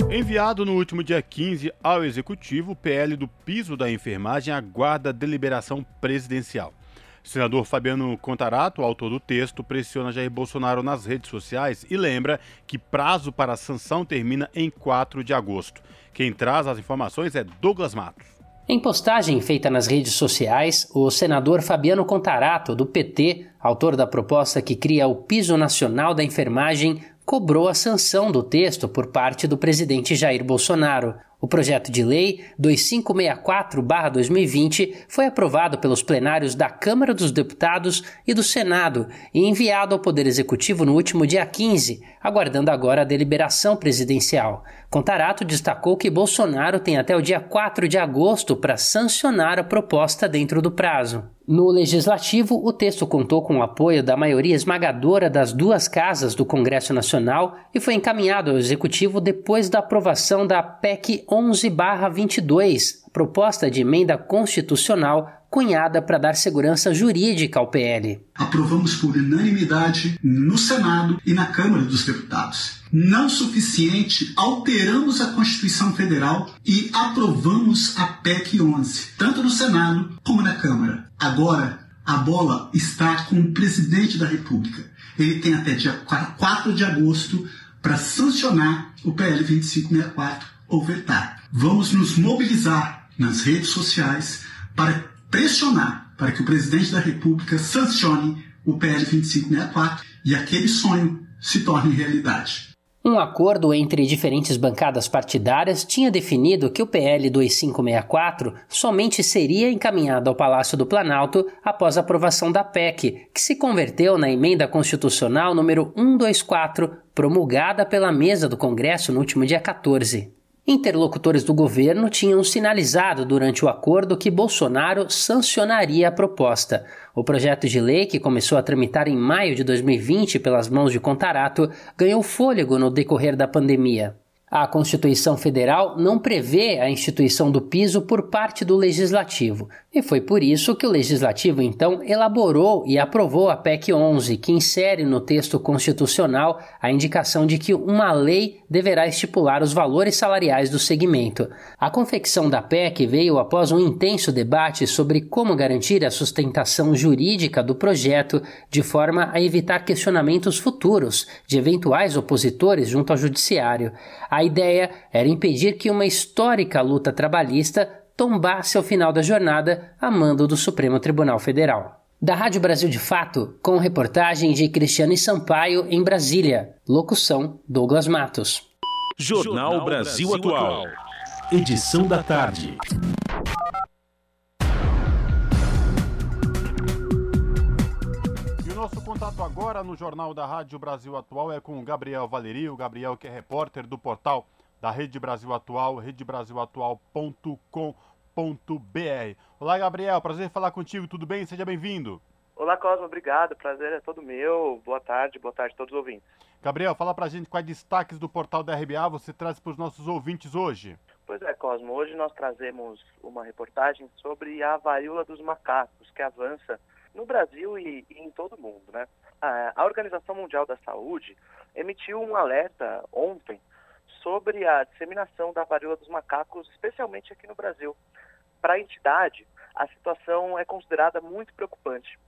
Enviado no último dia 15 ao Executivo, o PL do piso da enfermagem aguarda deliberação presidencial. Senador Fabiano Contarato, autor do texto, pressiona Jair Bolsonaro nas redes sociais e lembra que prazo para a sanção termina em 4 de agosto. Quem traz as informações é Douglas Matos. Em postagem feita nas redes sociais, o senador Fabiano Contarato, do PT, autor da proposta que cria o Piso Nacional da Enfermagem, cobrou a sanção do texto por parte do presidente Jair Bolsonaro. O projeto de lei 2564-2020 foi aprovado pelos plenários da Câmara dos Deputados e do Senado e enviado ao Poder Executivo no último dia 15, aguardando agora a deliberação presidencial. Contarato destacou que Bolsonaro tem até o dia 4 de agosto para sancionar a proposta dentro do prazo. No Legislativo, o texto contou com o apoio da maioria esmagadora das duas casas do Congresso Nacional e foi encaminhado ao Executivo depois da aprovação da PEC 11-22, proposta de emenda constitucional cunhada para dar segurança jurídica ao PL. Aprovamos por unanimidade no Senado e na Câmara dos Deputados. Não suficiente, alteramos a Constituição Federal e aprovamos a PEC 11, tanto no Senado como na Câmara. Agora, a bola está com o presidente da República. Ele tem até dia 4 de agosto para sancionar o PL 2564 ou vetar. Vamos nos mobilizar nas redes sociais para pressionar para que o presidente da República sancione o PL 2564 e aquele sonho se torne realidade. Um acordo entre diferentes bancadas partidárias tinha definido que o PL 2564 somente seria encaminhado ao Palácio do Planalto após a aprovação da PEC, que se converteu na emenda constitucional número 124, promulgada pela mesa do Congresso no último dia 14. Interlocutores do governo tinham sinalizado durante o acordo que Bolsonaro sancionaria a proposta. O projeto de lei, que começou a tramitar em maio de 2020 pelas mãos de Contarato, ganhou fôlego no decorrer da pandemia. A Constituição Federal não prevê a instituição do piso por parte do Legislativo, e foi por isso que o Legislativo então elaborou e aprovou a PEC 11, que insere no texto constitucional a indicação de que uma lei deverá estipular os valores salariais do segmento. A confecção da PEC veio após um intenso debate sobre como garantir a sustentação jurídica do projeto de forma a evitar questionamentos futuros de eventuais opositores junto ao Judiciário. A ideia era impedir que uma histórica luta trabalhista tombasse ao final da jornada a mando do Supremo Tribunal Federal. Da Rádio Brasil de Fato, com reportagem de Cristiane Sampaio em Brasília. Locução: Douglas Matos. Jornal Brasil Atual. Edição da tarde. Contato agora no Jornal da Rádio Brasil Atual é com o Gabriel Valeri, o Gabriel que é repórter do portal da Rede Brasil Atual, redebrasilatual.com www.cosmo.br. Olá, Gabriel, prazer falar contigo, tudo bem? Seja bem-vindo. Olá, Cosmo, obrigado, prazer é todo meu. Boa tarde, boa tarde a todos os ouvintes. Gabriel, fala pra gente quais destaques do portal da RBA você traz para os nossos ouvintes hoje. Pois é, Cosmo, hoje nós trazemos uma reportagem sobre a varíola dos macacos, que avança no Brasil e, e em todo o mundo, né? A Organização Mundial da Saúde emitiu um alerta ontem sobre a disseminação da varíola dos macacos, especialmente aqui no Brasil. Para a entidade, a situação é considerada muito preocupante,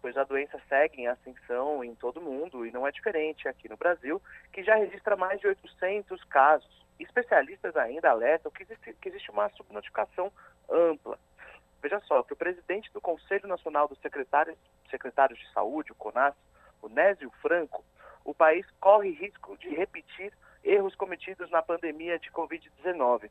pois a doença segue em ascensão em todo o mundo e não é diferente aqui no Brasil, que já registra mais de 800 casos. Especialistas ainda alertam que existe, que existe uma subnotificação ampla. Veja só, que o presidente do Conselho Nacional dos Secretários, Secretários de Saúde, o CONAS, o Nésio Franco, o país corre risco de repetir erros cometidos na pandemia de Covid-19.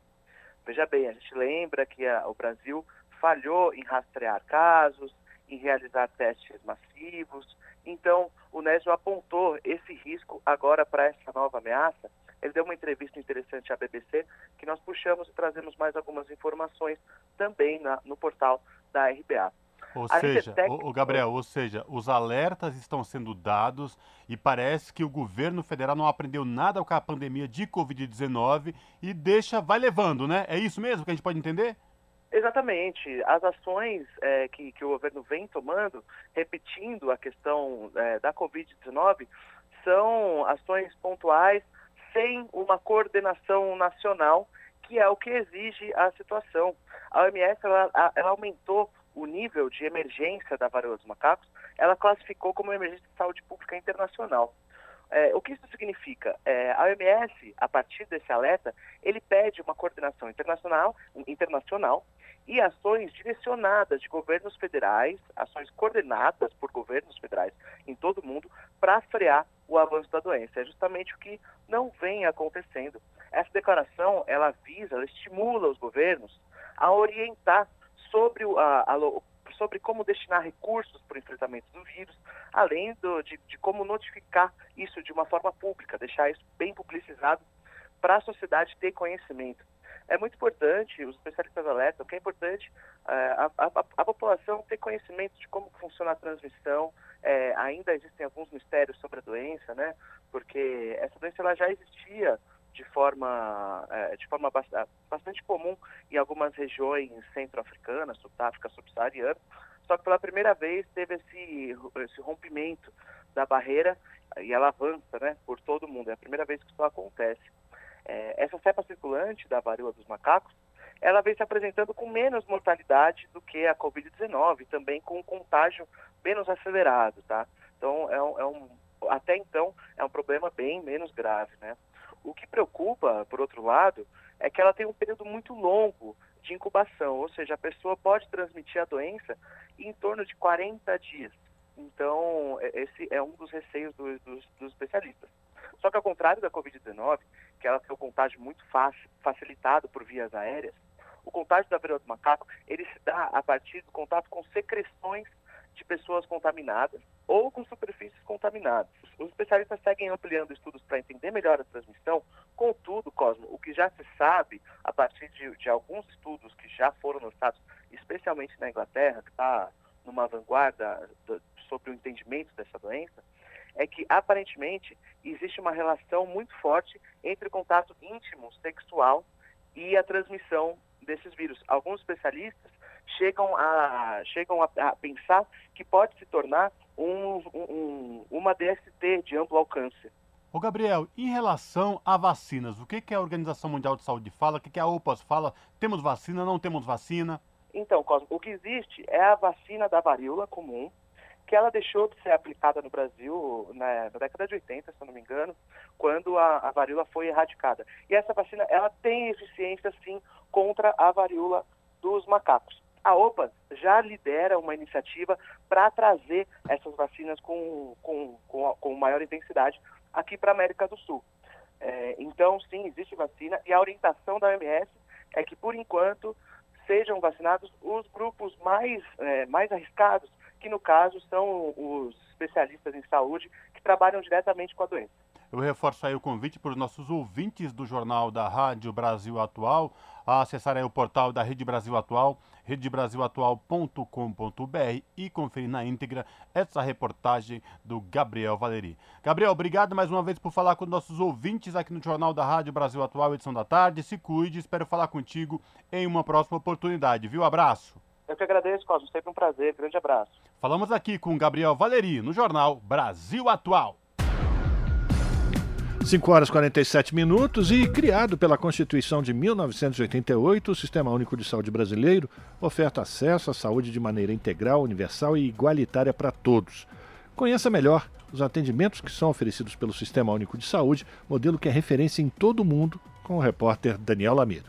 Veja bem, a gente lembra que a, o Brasil falhou em rastrear casos, em realizar testes massivos. Então, o Nésio apontou esse risco agora para essa nova ameaça. Ele deu uma entrevista interessante à BBC que nós puxamos e trazemos mais algumas informações também na, no portal da RBA. Ou seja, o, o Gabriel, ou seja, os alertas estão sendo dados e parece que o governo federal não aprendeu nada com a pandemia de Covid-19 e deixa, vai levando, né? É isso mesmo que a gente pode entender? Exatamente. As ações é, que, que o governo vem tomando, repetindo a questão é, da Covid-19, são ações pontuais sem uma coordenação nacional, que é o que exige a situação. A OMS ela, ela aumentou o nível de emergência da varíola dos macacos, ela classificou como emergência de saúde pública internacional. É, o que isso significa? É, a OMS, a partir desse alerta, ele pede uma coordenação internacional, internacional e ações direcionadas de governos federais, ações coordenadas por governos federais em todo o mundo, para frear o avanço da doença. É justamente o que não vem acontecendo. Essa declaração, ela visa, ela estimula os governos a orientar sobre, a, a, sobre como destinar recursos para o enfrentamento do vírus, além do, de, de como notificar isso de uma forma pública, deixar isso bem publicizado para a sociedade ter conhecimento. É muito importante, os especialistas alertam que é importante é, a, a, a, população ter conhecimento de como funciona a transmissão. É, ainda existem alguns mistérios sobre a doença, né? Porque essa doença ela já existia de forma, é, de forma bastante comum em algumas regiões centro-africanas, África subsaariana, só que pela primeira vez teve esse, esse rompimento da barreira e ela avança né, por todo o mundo. É a primeira vez que isso acontece. É, essa cepa circulante da varíola dos macacos, ela vem se apresentando com menos mortalidade do que a Covid-19, também com um contágio menos acelerado, tá? Então, é um, é um, até então, é um problema bem menos grave, né? O que preocupa, por outro lado, é que ela tem um período muito longo de incubação, ou seja, a pessoa pode transmitir a doença em torno de 40 dias. Então, esse é um dos receios do, dos, dos, especialistas. Só que ao contrário da Covid-19, que ela tem o contágio muito fácil, facilitado por vias aéreas, o contágio da viruela do macaco, ele se dá a partir do contato com secreções de pessoas contaminadas ou com superfícies contaminadas. Os especialistas seguem ampliando estudos para entender melhor a transmissão, contudo, Cosmo, o que já se sabe a partir de, de alguns estudos que já foram lançados, especialmente na Inglaterra, que está numa vanguarda do, sobre o entendimento dessa doença, é que aparentemente existe uma relação muito forte entre o contato íntimo sexual e a transmissão desses vírus. Alguns especialistas chegam a, chegam a, a pensar que pode se tornar um, um, uma DST de amplo alcance. Ô Gabriel, em relação a vacinas, o que, que a Organização Mundial de Saúde fala? O que, que a OPAS fala? Temos vacina, não temos vacina? Então, Cosmo, o que existe é a vacina da varíola comum, que ela deixou de ser aplicada no Brasil na, na década de 80, se eu não me engano, quando a, a, varíola foi erradicada. E essa vacina, ela tem eficiência, sim, contra a varíola dos macacos a OPA já lidera uma iniciativa para trazer essas vacinas com, com, com, com maior intensidade aqui para a América do Sul. É, então, sim, existe vacina e a orientação da OMS é que, por enquanto, sejam vacinados os grupos mais, é, mais arriscados, que no caso são os especialistas em saúde que trabalham diretamente com a doença. Eu reforço aí o convite para os nossos ouvintes do Jornal da Rádio Brasil Atual a acessar o portal da Rede Brasil Atual, redebrasilatual.com.br e conferir na íntegra essa reportagem do Gabriel Valeri. Gabriel, obrigado mais uma vez por falar com nossos ouvintes aqui no Jornal da Rádio Brasil Atual, edição da tarde. Se cuide, espero falar contigo em uma próxima oportunidade, viu? Abraço. Eu que agradeço, Cosmo. Sempre um prazer. Grande abraço. Falamos aqui com Gabriel Valeri no Jornal Brasil Atual. 5 horas e 47 minutos e criado pela Constituição de 1988, o Sistema Único de Saúde Brasileiro oferta acesso à saúde de maneira integral, universal e igualitária para todos. Conheça melhor os atendimentos que são oferecidos pelo Sistema Único de Saúde, modelo que é referência em todo o mundo, com o repórter Daniel Lamir.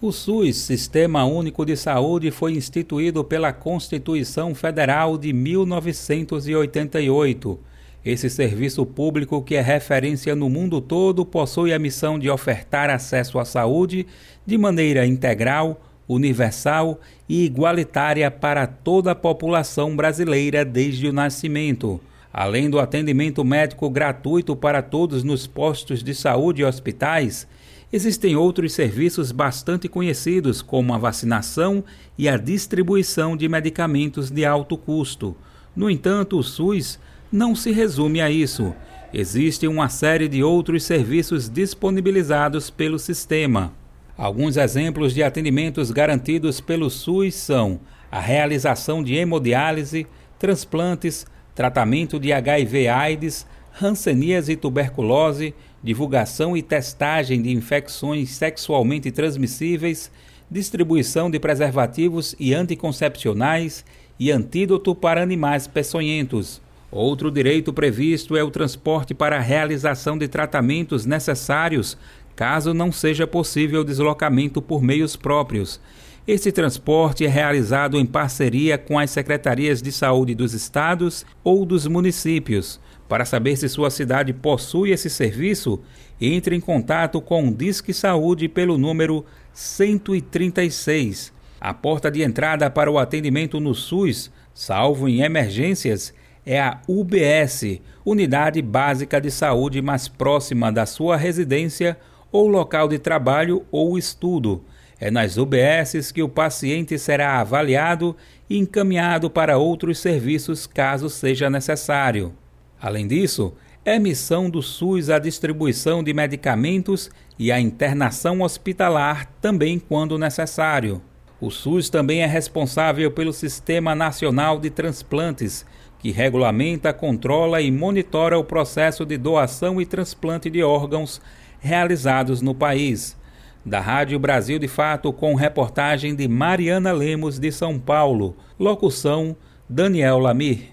O SUS, Sistema Único de Saúde, foi instituído pela Constituição Federal de 1988 esse serviço público, que é referência no mundo todo, possui a missão de ofertar acesso à saúde de maneira integral, universal e igualitária para toda a população brasileira desde o nascimento. Além do atendimento médico gratuito para todos nos postos de saúde e hospitais, existem outros serviços bastante conhecidos, como a vacinação e a distribuição de medicamentos de alto custo. No entanto, o SUS não se resume a isso. Existe uma série de outros serviços disponibilizados pelo sistema. Alguns exemplos de atendimentos garantidos pelo SUS são a realização de hemodiálise, transplantes, tratamento de HIV/AIDS, hanseníase e tuberculose, divulgação e testagem de infecções sexualmente transmissíveis, distribuição de preservativos e anticoncepcionais e antídoto para animais peçonhentos. Outro direito previsto é o transporte para a realização de tratamentos necessários, caso não seja possível deslocamento por meios próprios. Esse transporte é realizado em parceria com as secretarias de saúde dos estados ou dos municípios. Para saber se sua cidade possui esse serviço, entre em contato com o Disque Saúde pelo número 136. A porta de entrada para o atendimento no SUS, salvo em emergências, é a UBS, Unidade Básica de Saúde mais próxima da sua residência ou local de trabalho ou estudo. É nas UBSs que o paciente será avaliado e encaminhado para outros serviços caso seja necessário. Além disso, é missão do SUS a distribuição de medicamentos e a internação hospitalar também quando necessário. O SUS também é responsável pelo Sistema Nacional de Transplantes, que regulamenta, controla e monitora o processo de doação e transplante de órgãos realizados no país. Da Rádio Brasil de Fato, com reportagem de Mariana Lemos, de São Paulo. Locução: Daniel Lamir.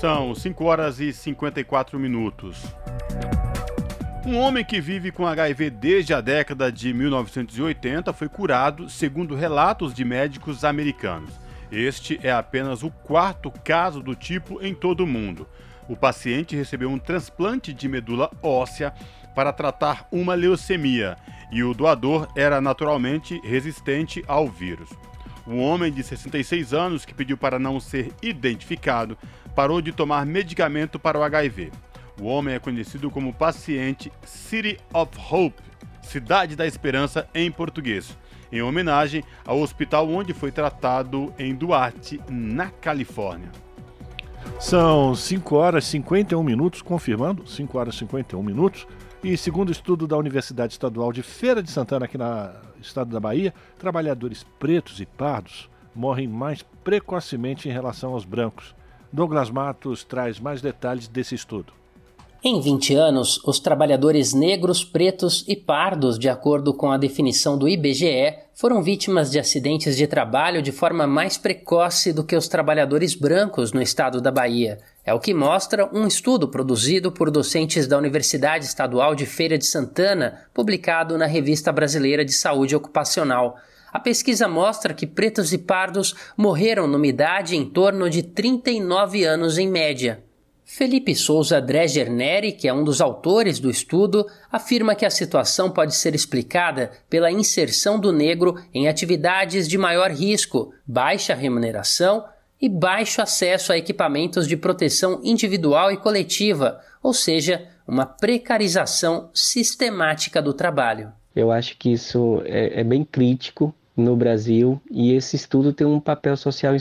São 5 horas e 54 minutos. Um homem que vive com HIV desde a década de 1980 foi curado, segundo relatos de médicos americanos. Este é apenas o quarto caso do tipo em todo o mundo. O paciente recebeu um transplante de medula óssea para tratar uma leucemia e o doador era naturalmente resistente ao vírus. O homem de 66 anos, que pediu para não ser identificado, parou de tomar medicamento para o HIV. O homem é conhecido como paciente City of Hope, Cidade da Esperança em português, em homenagem ao hospital onde foi tratado em Duarte, na Califórnia. São 5 horas e 51 minutos, confirmando, 5 horas e 51 minutos. E segundo estudo da Universidade Estadual de Feira de Santana, aqui no estado da Bahia, trabalhadores pretos e pardos morrem mais precocemente em relação aos brancos. Douglas Matos traz mais detalhes desse estudo. Em 20 anos, os trabalhadores negros, pretos e pardos, de acordo com a definição do IBGE, foram vítimas de acidentes de trabalho de forma mais precoce do que os trabalhadores brancos no estado da Bahia. É o que mostra um estudo produzido por docentes da Universidade Estadual de Feira de Santana, publicado na Revista Brasileira de Saúde Ocupacional. A pesquisa mostra que pretos e pardos morreram numa idade em torno de 39 anos em média. Felipe Souza Dreger Neri, que é um dos autores do estudo, afirma que a situação pode ser explicada pela inserção do negro em atividades de maior risco, baixa remuneração e baixo acesso a equipamentos de proteção individual e coletiva, ou seja, uma precarização sistemática do trabalho. Eu acho que isso é, é bem crítico no Brasil e esse estudo tem um papel social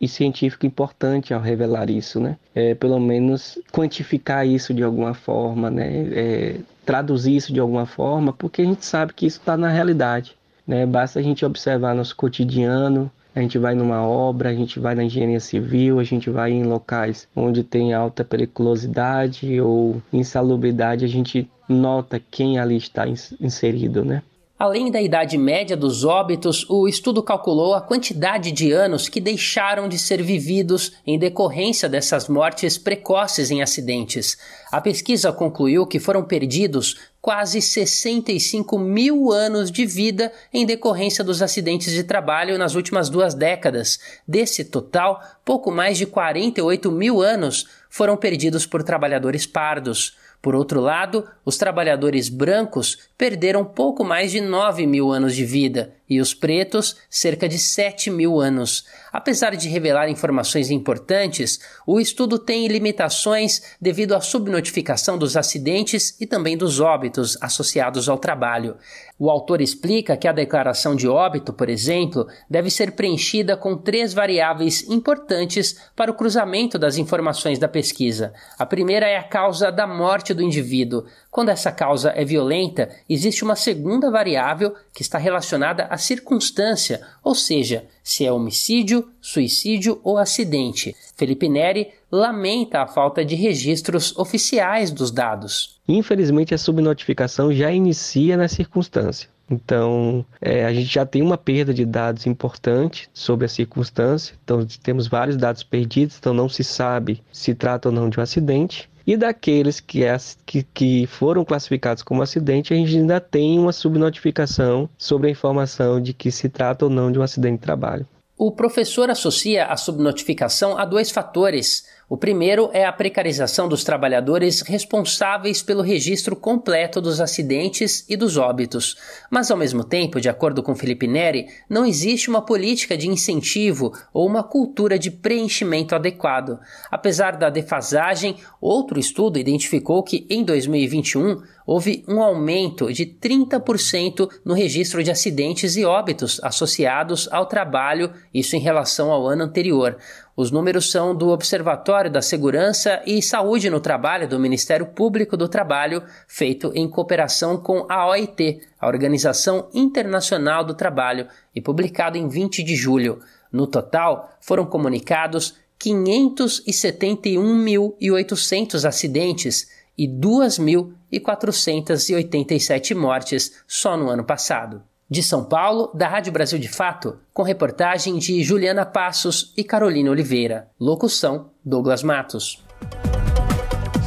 e científico importante ao revelar isso, né? É, pelo menos quantificar isso de alguma forma, né? É, traduzir isso de alguma forma, porque a gente sabe que isso está na realidade, né? Basta a gente observar nosso cotidiano, a gente vai numa obra, a gente vai na engenharia civil, a gente vai em locais onde tem alta periculosidade ou insalubridade, a gente nota quem ali está inserido, né? Além da idade média dos óbitos, o estudo calculou a quantidade de anos que deixaram de ser vividos em decorrência dessas mortes precoces em acidentes. A pesquisa concluiu que foram perdidos quase 65 mil anos de vida em decorrência dos acidentes de trabalho nas últimas duas décadas. Desse total, pouco mais de 48 mil anos foram perdidos por trabalhadores pardos. Por outro lado, os trabalhadores brancos perderam pouco mais de 9 mil anos de vida e os pretos cerca de 7 mil anos. Apesar de revelar informações importantes, o estudo tem limitações devido à subnotificação dos acidentes e também dos óbitos associados ao trabalho. O autor explica que a declaração de óbito, por exemplo, deve ser preenchida com três variáveis importantes para o cruzamento das informações da pesquisa. A primeira é a causa da morte do indivíduo. Quando essa causa é violenta, existe uma segunda variável que está relacionada à circunstância, ou seja, se é homicídio, suicídio ou acidente. Felipe Neri lamenta a falta de registros oficiais dos dados. Infelizmente, a subnotificação já inicia na circunstância. Então, é, a gente já tem uma perda de dados importante sobre a circunstância. Então, temos vários dados perdidos, então não se sabe se trata ou não de um acidente. E daqueles que, é, que, que foram classificados como acidente, a gente ainda tem uma subnotificação sobre a informação de que se trata ou não de um acidente de trabalho. O professor associa a subnotificação a dois fatores. O primeiro é a precarização dos trabalhadores responsáveis pelo registro completo dos acidentes e dos óbitos. Mas, ao mesmo tempo, de acordo com Felipe Neri, não existe uma política de incentivo ou uma cultura de preenchimento adequado. Apesar da defasagem, outro estudo identificou que, em 2021, houve um aumento de 30% no registro de acidentes e óbitos associados ao trabalho, isso em relação ao ano anterior. Os números são do Observatório da Segurança e Saúde no Trabalho do Ministério Público do Trabalho, feito em cooperação com a OIT, a Organização Internacional do Trabalho, e publicado em 20 de julho. No total, foram comunicados 571.800 acidentes e 2.487 mortes só no ano passado. De São Paulo, da Rádio Brasil de Fato, com reportagem de Juliana Passos e Carolina Oliveira. Locução: Douglas Matos.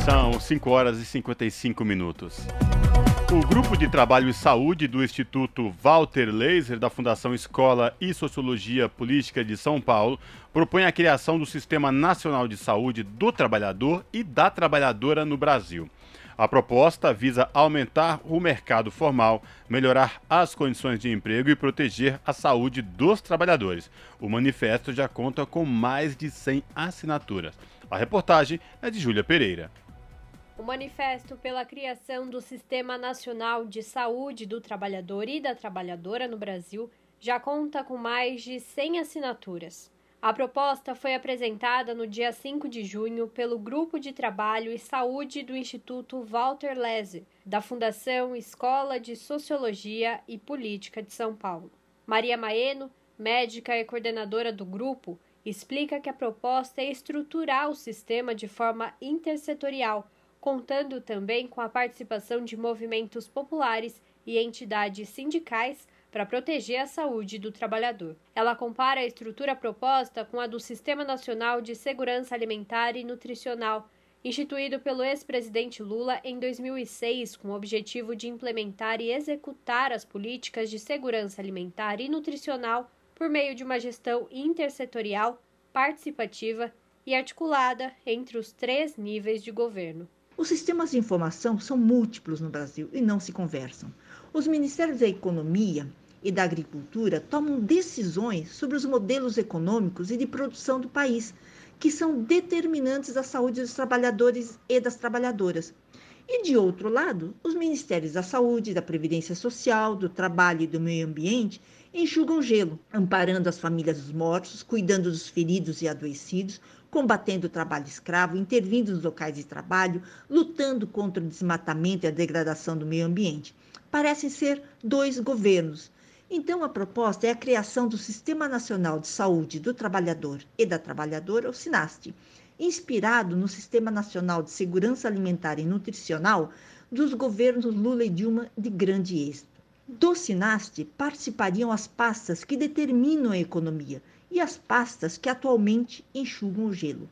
São 5 horas e 55 minutos. O Grupo de Trabalho e Saúde do Instituto Walter Laser, da Fundação Escola e Sociologia Política de São Paulo, propõe a criação do Sistema Nacional de Saúde do Trabalhador e da Trabalhadora no Brasil. A proposta visa aumentar o mercado formal, melhorar as condições de emprego e proteger a saúde dos trabalhadores. O manifesto já conta com mais de 100 assinaturas. A reportagem é de Júlia Pereira. O manifesto pela criação do Sistema Nacional de Saúde do Trabalhador e da Trabalhadora no Brasil já conta com mais de 100 assinaturas. A proposta foi apresentada no dia 5 de junho pelo Grupo de Trabalho e Saúde do Instituto Walter Lese, da Fundação Escola de Sociologia e Política de São Paulo. Maria Maeno, médica e coordenadora do grupo, explica que a proposta é estruturar o sistema de forma intersetorial, contando também com a participação de movimentos populares e entidades sindicais para proteger a saúde do trabalhador. Ela compara a estrutura proposta com a do Sistema Nacional de Segurança Alimentar e Nutricional, instituído pelo ex-presidente Lula em 2006 com o objetivo de implementar e executar as políticas de segurança alimentar e nutricional por meio de uma gestão intersetorial, participativa e articulada entre os três níveis de governo. Os sistemas de informação são múltiplos no Brasil e não se conversam. Os Ministérios da Economia e da Agricultura tomam decisões sobre os modelos econômicos e de produção do país, que são determinantes da saúde dos trabalhadores e das trabalhadoras. E, de outro lado, os Ministérios da Saúde, da Previdência Social, do Trabalho e do Meio Ambiente enxugam gelo, amparando as famílias dos mortos, cuidando dos feridos e adoecidos, combatendo o trabalho escravo, intervindo nos locais de trabalho, lutando contra o desmatamento e a degradação do meio ambiente parecem ser dois governos. Então, a proposta é a criação do Sistema Nacional de Saúde do Trabalhador e da Trabalhadora, o SINAST, inspirado no Sistema Nacional de Segurança Alimentar e Nutricional dos governos Lula e Dilma de grande êxito. Do SINAST participariam as pastas que determinam a economia e as pastas que atualmente enxugam o gelo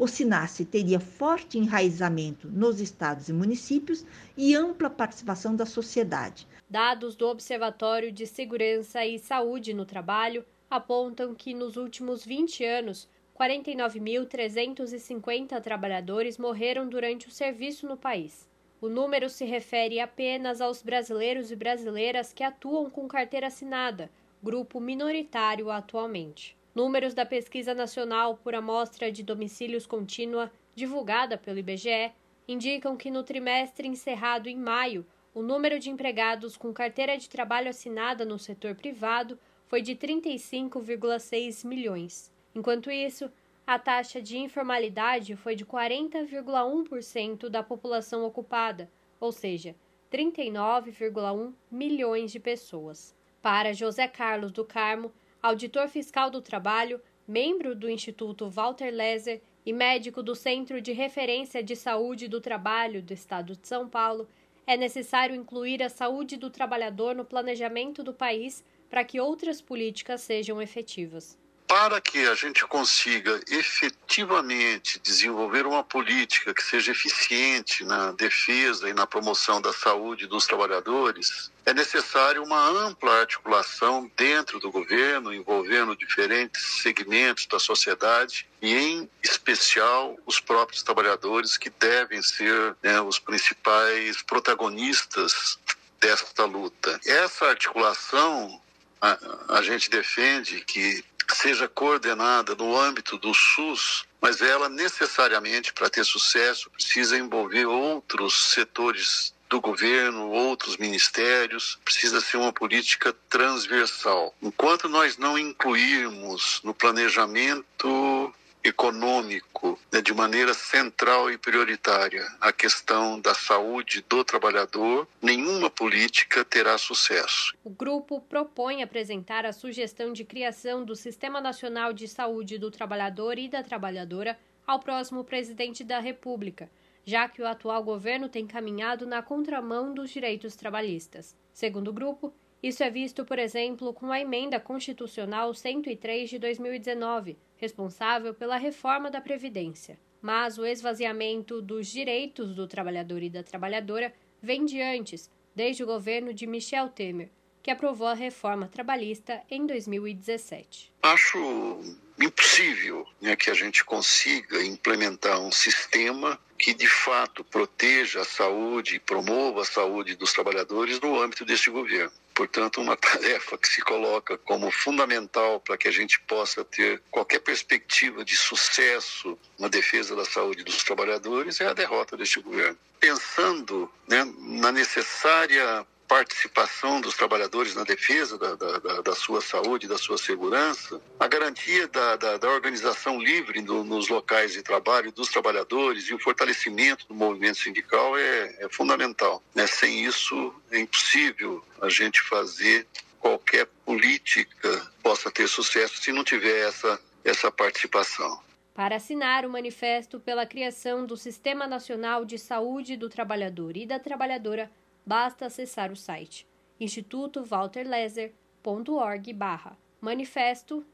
o SINASSE teria forte enraizamento nos estados e municípios e ampla participação da sociedade. Dados do Observatório de Segurança e Saúde no Trabalho apontam que nos últimos 20 anos, 49.350 trabalhadores morreram durante o serviço no país. O número se refere apenas aos brasileiros e brasileiras que atuam com carteira assinada, grupo minoritário atualmente. Números da Pesquisa Nacional por Amostra de Domicílios Contínua, divulgada pelo IBGE, indicam que no trimestre encerrado em maio, o número de empregados com carteira de trabalho assinada no setor privado foi de 35,6 milhões. Enquanto isso, a taxa de informalidade foi de 40,1% da população ocupada, ou seja, 39,1 milhões de pessoas. Para José Carlos do Carmo, auditor fiscal do trabalho, membro do Instituto Walter Leser e médico do Centro de Referência de Saúde do Trabalho do Estado de São Paulo, é necessário incluir a saúde do trabalhador no planejamento do país para que outras políticas sejam efetivas. Para que a gente consiga efetivamente desenvolver uma política que seja eficiente na defesa e na promoção da saúde dos trabalhadores, é necessário uma ampla articulação dentro do governo, envolvendo diferentes segmentos da sociedade e, em especial, os próprios trabalhadores, que devem ser né, os principais protagonistas desta luta. Essa articulação a, a gente defende que seja coordenada no âmbito do SUS, mas ela necessariamente, para ter sucesso, precisa envolver outros setores do governo, outros ministérios, precisa ser uma política transversal. Enquanto nós não incluirmos no planejamento econômico né, de maneira central e prioritária a questão da saúde do trabalhador, nenhuma política terá sucesso. O grupo propõe apresentar a sugestão de criação do Sistema Nacional de Saúde do Trabalhador e da Trabalhadora ao próximo presidente da República, já que o atual governo tem caminhado na contramão dos direitos trabalhistas. Segundo o grupo, isso é visto, por exemplo, com a emenda constitucional 103 de 2019, responsável pela reforma da Previdência. Mas o esvaziamento dos direitos do trabalhador e da trabalhadora vem de antes, desde o governo de Michel Temer, que aprovou a reforma trabalhista em 2017. Acho impossível né, que a gente consiga implementar um sistema que de fato proteja a saúde e promova a saúde dos trabalhadores no âmbito deste governo. Portanto, uma tarefa que se coloca como fundamental para que a gente possa ter qualquer perspectiva de sucesso na defesa da saúde dos trabalhadores é a derrota deste governo. Pensando né, na necessária participação dos trabalhadores na defesa da, da, da sua saúde, da sua segurança, a garantia da, da, da organização livre do, nos locais de trabalho dos trabalhadores e o fortalecimento do movimento sindical é, é fundamental. Né? Sem isso, é impossível a gente fazer qualquer política possa ter sucesso se não tiver essa, essa participação. Para assinar o manifesto pela criação do Sistema Nacional de Saúde do Trabalhador e da Trabalhadora, basta acessar o site institutovalterleser.org barra manifesto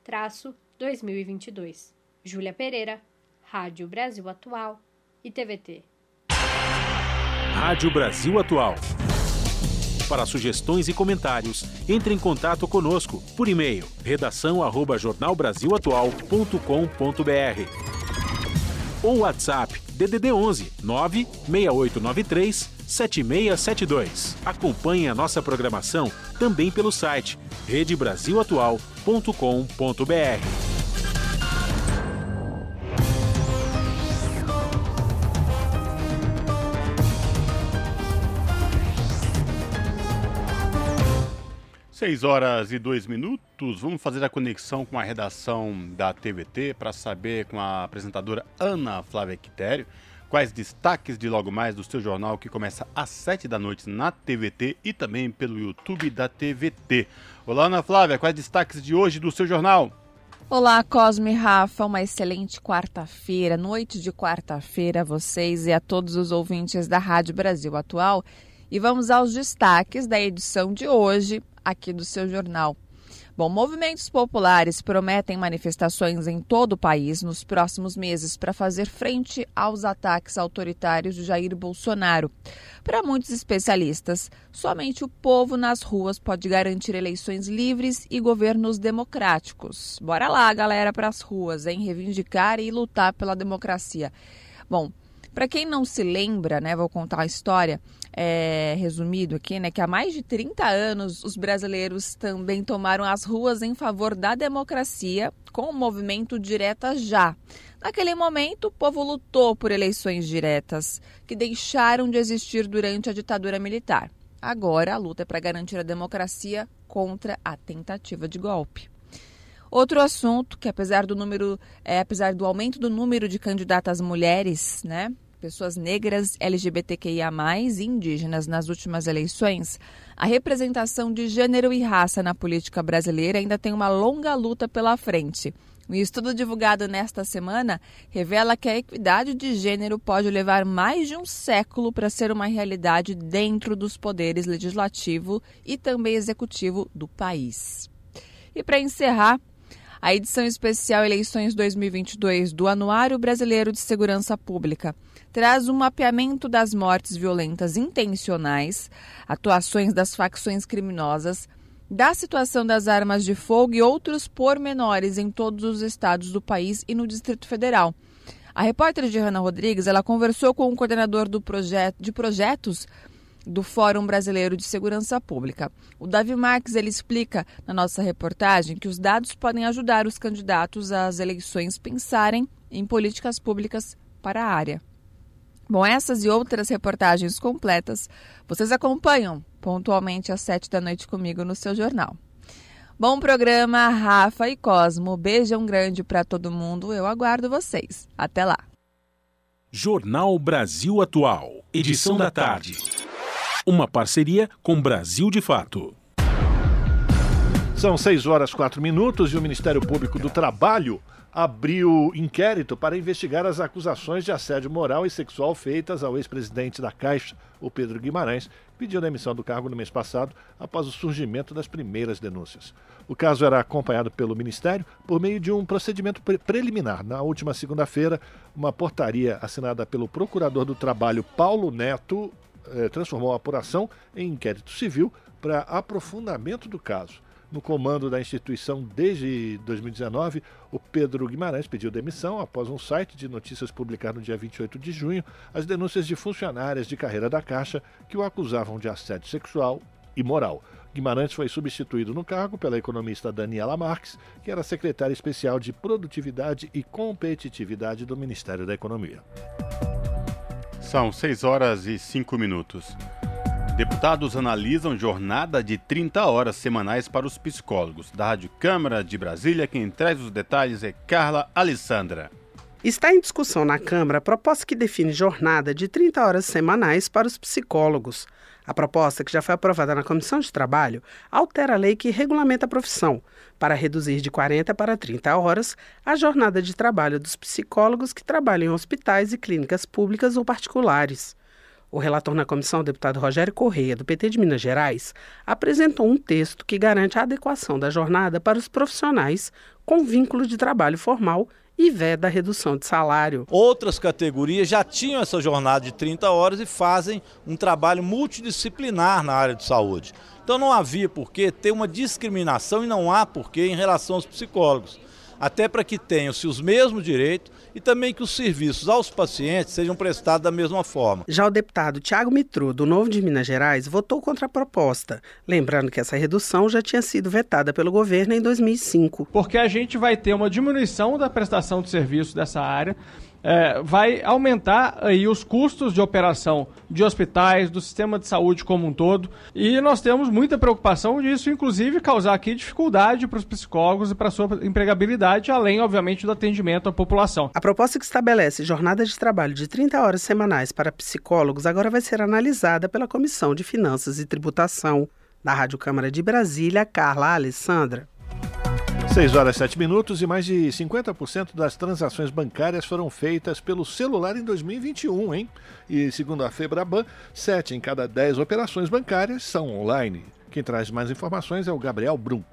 2022. Júlia Pereira, Rádio Brasil Atual e TVT. Rádio Brasil Atual. Para sugestões e comentários, entre em contato conosco por e-mail redação@jornalbrazilatual.com.br ou WhatsApp DDD 11 96893 7672. Acompanhe a nossa programação também pelo site redebrasilatual.com.br. Seis horas e dois minutos. Vamos fazer a conexão com a redação da TVT para saber com a apresentadora Ana Flávia Quitério quais destaques de logo mais do seu jornal que começa às 7 da noite na TVT e também pelo YouTube da TVT. Olá, Ana Flávia, quais destaques de hoje do seu jornal? Olá, Cosme e Rafa, uma excelente quarta-feira, noite de quarta-feira a vocês e a todos os ouvintes da Rádio Brasil Atual. E vamos aos destaques da edição de hoje aqui do seu jornal. Bom, movimentos populares prometem manifestações em todo o país nos próximos meses para fazer frente aos ataques autoritários de Jair Bolsonaro. Para muitos especialistas, somente o povo nas ruas pode garantir eleições livres e governos democráticos. Bora lá, galera, para as ruas, hein? Reivindicar e lutar pela democracia. Bom, para quem não se lembra, né, vou contar a história é, resumido aqui, né, que há mais de 30 anos os brasileiros também tomaram as ruas em favor da democracia com o movimento Direta Já. Naquele momento, o povo lutou por eleições diretas, que deixaram de existir durante a ditadura militar. Agora, a luta é para garantir a democracia contra a tentativa de golpe. Outro assunto que, apesar do número, é, apesar do aumento do número de candidatas mulheres, né, pessoas negras, LGBTQIA, e indígenas nas últimas eleições, a representação de gênero e raça na política brasileira ainda tem uma longa luta pela frente. Um estudo divulgado nesta semana revela que a equidade de gênero pode levar mais de um século para ser uma realidade dentro dos poderes legislativo e também executivo do país. E para encerrar, A edição especial Eleições 2022 do Anuário Brasileiro de Segurança Pública traz um mapeamento das mortes violentas intencionais, atuações das facções criminosas, da situação das armas de fogo e outros pormenores em todos os estados do país e no Distrito Federal. A repórter Johanna Rodrigues ela conversou com o coordenador do projeto, de projetos do Fórum Brasileiro de Segurança Pública. O Davi Marques ele explica na nossa reportagem que os dados podem ajudar os candidatos às eleições pensarem em políticas públicas para a área. Bom, essas e outras reportagens completas vocês acompanham pontualmente às sete da noite comigo no seu jornal. Bom programa, Rafa e Cosmo. Beijão grande para todo mundo. Eu aguardo vocês. Até lá. Jornal Brasil Atual, edição da tarde. Uma parceria com Brasil de Fato. São 6 horas 4 minutos e o Ministério Público do Trabalho abriu inquérito para investigar as acusações de assédio moral e sexual feitas ao ex-presidente da Caixa, o Pedro Guimarães, pediu demissão do cargo no mês passado após o surgimento das primeiras denúncias. O caso era acompanhado pelo Ministério por meio de um procedimento pre preliminar. Na última segunda-feira, uma portaria assinada pelo Procurador do Trabalho Paulo Neto eh, transformou a apuração em inquérito civil para aprofundamento do caso no comando da instituição desde 2019, o Pedro Guimarães pediu demissão após um site de notícias publicar no dia 28 de junho as denúncias de funcionárias de carreira da Caixa que o acusavam de assédio sexual e moral. Guimarães foi substituído no cargo pela economista Daniela Marques, que era secretária especial de Produtividade e Competitividade do Ministério da Economia. São 6 horas e 5 minutos. Deputados analisam jornada de 30 horas semanais para os psicólogos. Da Rádio Câmara de Brasília, quem traz os detalhes é Carla Alessandra. Está em discussão na Câmara a proposta que define jornada de 30 horas semanais para os psicólogos. A proposta, que já foi aprovada na Comissão de Trabalho, altera a lei que regulamenta a profissão, para reduzir de 40 para 30 horas a jornada de trabalho dos psicólogos que trabalham em hospitais e clínicas públicas ou particulares. O relator na comissão, o deputado Rogério Correia, do PT de Minas Gerais, apresentou um texto que garante a adequação da jornada para os profissionais com vínculo de trabalho formal e veda a redução de salário. Outras categorias já tinham essa jornada de 30 horas e fazem um trabalho multidisciplinar na área de saúde. Então não havia por que ter uma discriminação e não há por que em relação aos psicólogos. Até para que tenham-se os mesmos direitos e também que os serviços aos pacientes sejam prestados da mesma forma. Já o deputado Tiago Mitru, do Novo de Minas Gerais, votou contra a proposta, lembrando que essa redução já tinha sido vetada pelo governo em 2005. Porque a gente vai ter uma diminuição da prestação de serviço dessa área é, vai aumentar aí os custos de operação de hospitais, do sistema de saúde como um todo. E nós temos muita preocupação disso, inclusive causar aqui dificuldade para os psicólogos e para sua empregabilidade, além, obviamente, do atendimento à população. A proposta que estabelece jornada de trabalho de 30 horas semanais para psicólogos agora vai ser analisada pela Comissão de Finanças e Tributação. Da Rádio Câmara de Brasília, Carla Alessandra. 6 horas e 7 minutos e mais de 50% das transações bancárias foram feitas pelo celular em 2021, hein? E segundo a Febraban, 7 em cada 10 operações bancárias são online. Quem traz mais informações é o Gabriel Brum.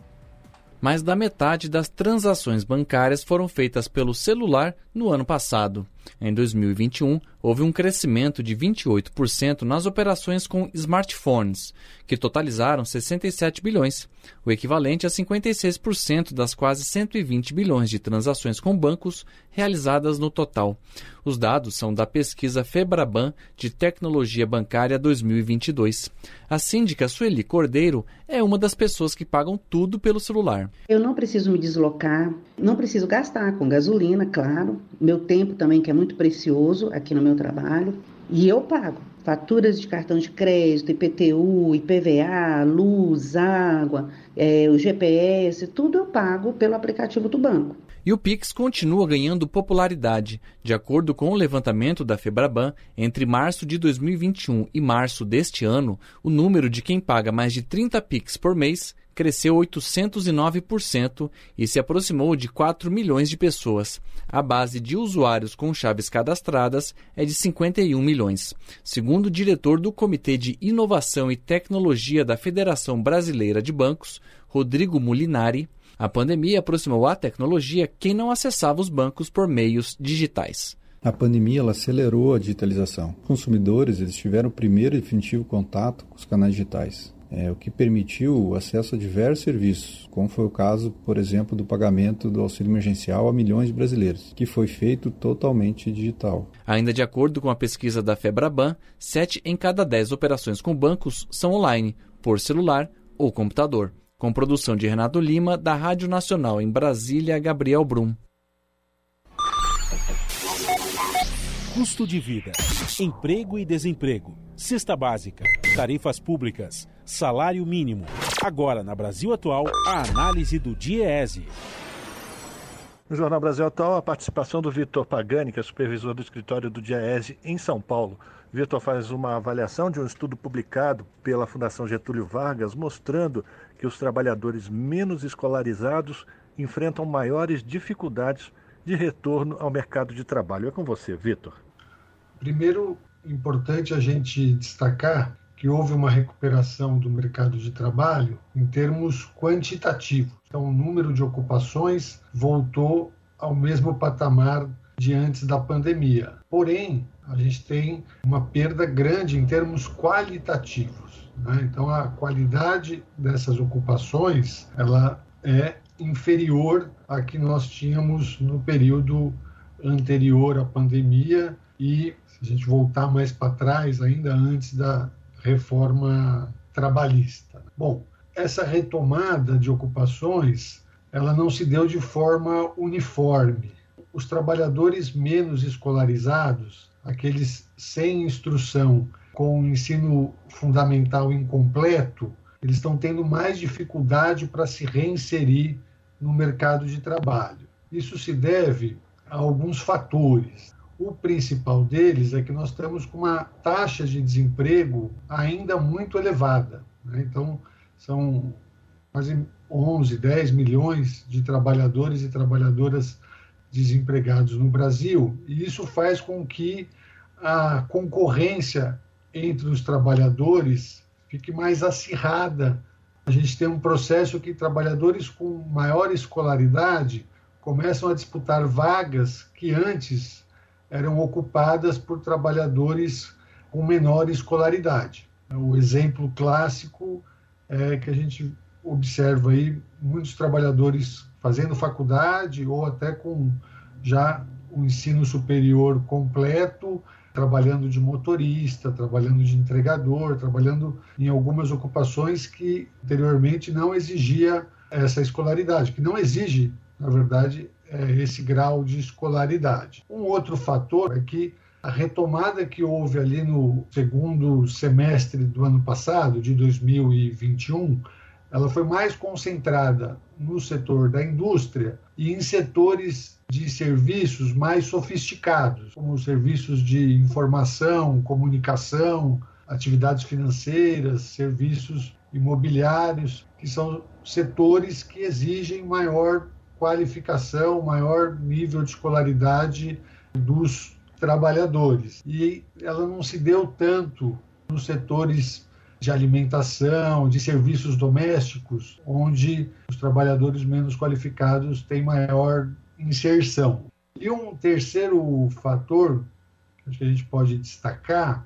Mais da metade das transações bancárias foram feitas pelo celular no ano passado. Em 2021, houve um crescimento de 28% nas operações com smartphones, que totalizaram 67 bilhões, o equivalente a 56% das quase 120 bilhões de transações com bancos realizadas no total. Os dados são da pesquisa Febraban de Tecnologia Bancária 2022. A síndica Sueli Cordeiro é uma das pessoas que pagam tudo pelo celular. Eu não preciso me deslocar, não preciso gastar com gasolina, claro, meu tempo também que é muito precioso aqui no meu trabalho, e eu pago faturas de cartão de crédito, IPTU, IPVA, luz, água, é, o GPS, tudo eu pago pelo aplicativo do banco. E o Pix continua ganhando popularidade. De acordo com o levantamento da Febraban, entre março de 2021 e março deste ano, o número de quem paga mais de 30 Pix por mês cresceu 809% e se aproximou de 4 milhões de pessoas. A base de usuários com chaves cadastradas é de 51 milhões. Segundo o diretor do Comitê de Inovação e Tecnologia da Federação Brasileira de Bancos, Rodrigo Molinari, A pandemia aproximou a tecnologia quem não acessava os bancos por meios digitais. A pandemia ela acelerou a digitalização. Consumidores eles tiveram o primeiro e definitivo contato com os canais digitais é, o que permitiu o acesso a diversos serviços, como foi o caso, por exemplo, do pagamento do auxílio emergencial a milhões de brasileiros, que foi feito totalmente digital. Ainda de acordo com a pesquisa da Febraban, 7 em cada 10 operações com bancos são online, por celular ou computador. Com produção de Renato Lima, da Rádio Nacional em Brasília, Gabriel Brum. Custo de vida, emprego e desemprego, cesta básica, tarifas públicas, salário mínimo. Agora, na Brasil Atual, a análise do DIEESE. No Jornal Brasil Atual, a participação do Vitor Pagani, que é supervisor do escritório do DIEESE em São Paulo. Vitor faz uma avaliação de um estudo publicado pela Fundação Getúlio Vargas, mostrando que os trabalhadores menos escolarizados enfrentam maiores dificuldades de retorno ao mercado de trabalho. É com você, Vitor. Primeiro, importante a gente destacar que houve uma recuperação do mercado de trabalho em termos quantitativos. Então, o número de ocupações voltou ao mesmo patamar de antes da pandemia. Porém, a gente tem uma perda grande em termos qualitativos. Né? Então, a qualidade dessas ocupações ela é inferior à que nós tínhamos no período anterior à pandemia e se a gente voltar mais para trás, ainda antes da reforma trabalhista. Bom, essa retomada de ocupações, ela não se deu de forma uniforme. Os trabalhadores menos escolarizados, aqueles sem instrução, com ensino fundamental incompleto, eles estão tendo mais dificuldade para se reinserir no mercado de trabalho. Isso se deve a alguns fatores. O principal deles é que nós estamos com uma taxa de desemprego ainda muito elevada. Né? Então, são quase 11, 10 milhões de trabalhadores e trabalhadoras desempregados no Brasil, e isso faz com que a concorrência entre os trabalhadores fique mais acirrada. A gente tem um processo que trabalhadores com maior escolaridade começam a disputar vagas que antes eram ocupadas por trabalhadores com menor escolaridade. O exemplo clássico é que a gente observa aí muitos trabalhadores fazendo faculdade ou até com já o ensino superior completo, trabalhando de motorista, trabalhando de entregador, trabalhando em algumas ocupações que anteriormente não exigia essa escolaridade, que não exige, na verdade, é, esse grau de escolaridade. Um outro fator é que a retomada que houve ali no segundo semestre do ano passado, de 2021, ela foi mais concentrada no setor da indústria e em setores de serviços mais sofisticados, como serviços de informação, comunicação, atividades financeiras, serviços imobiliários, que são setores que exigem maior qualificação, maior nível de escolaridade dos trabalhadores. E ela não se deu tanto nos setores de alimentação, de serviços domésticos, onde os trabalhadores menos qualificados têm maior inserção. E um terceiro fator que a gente pode destacar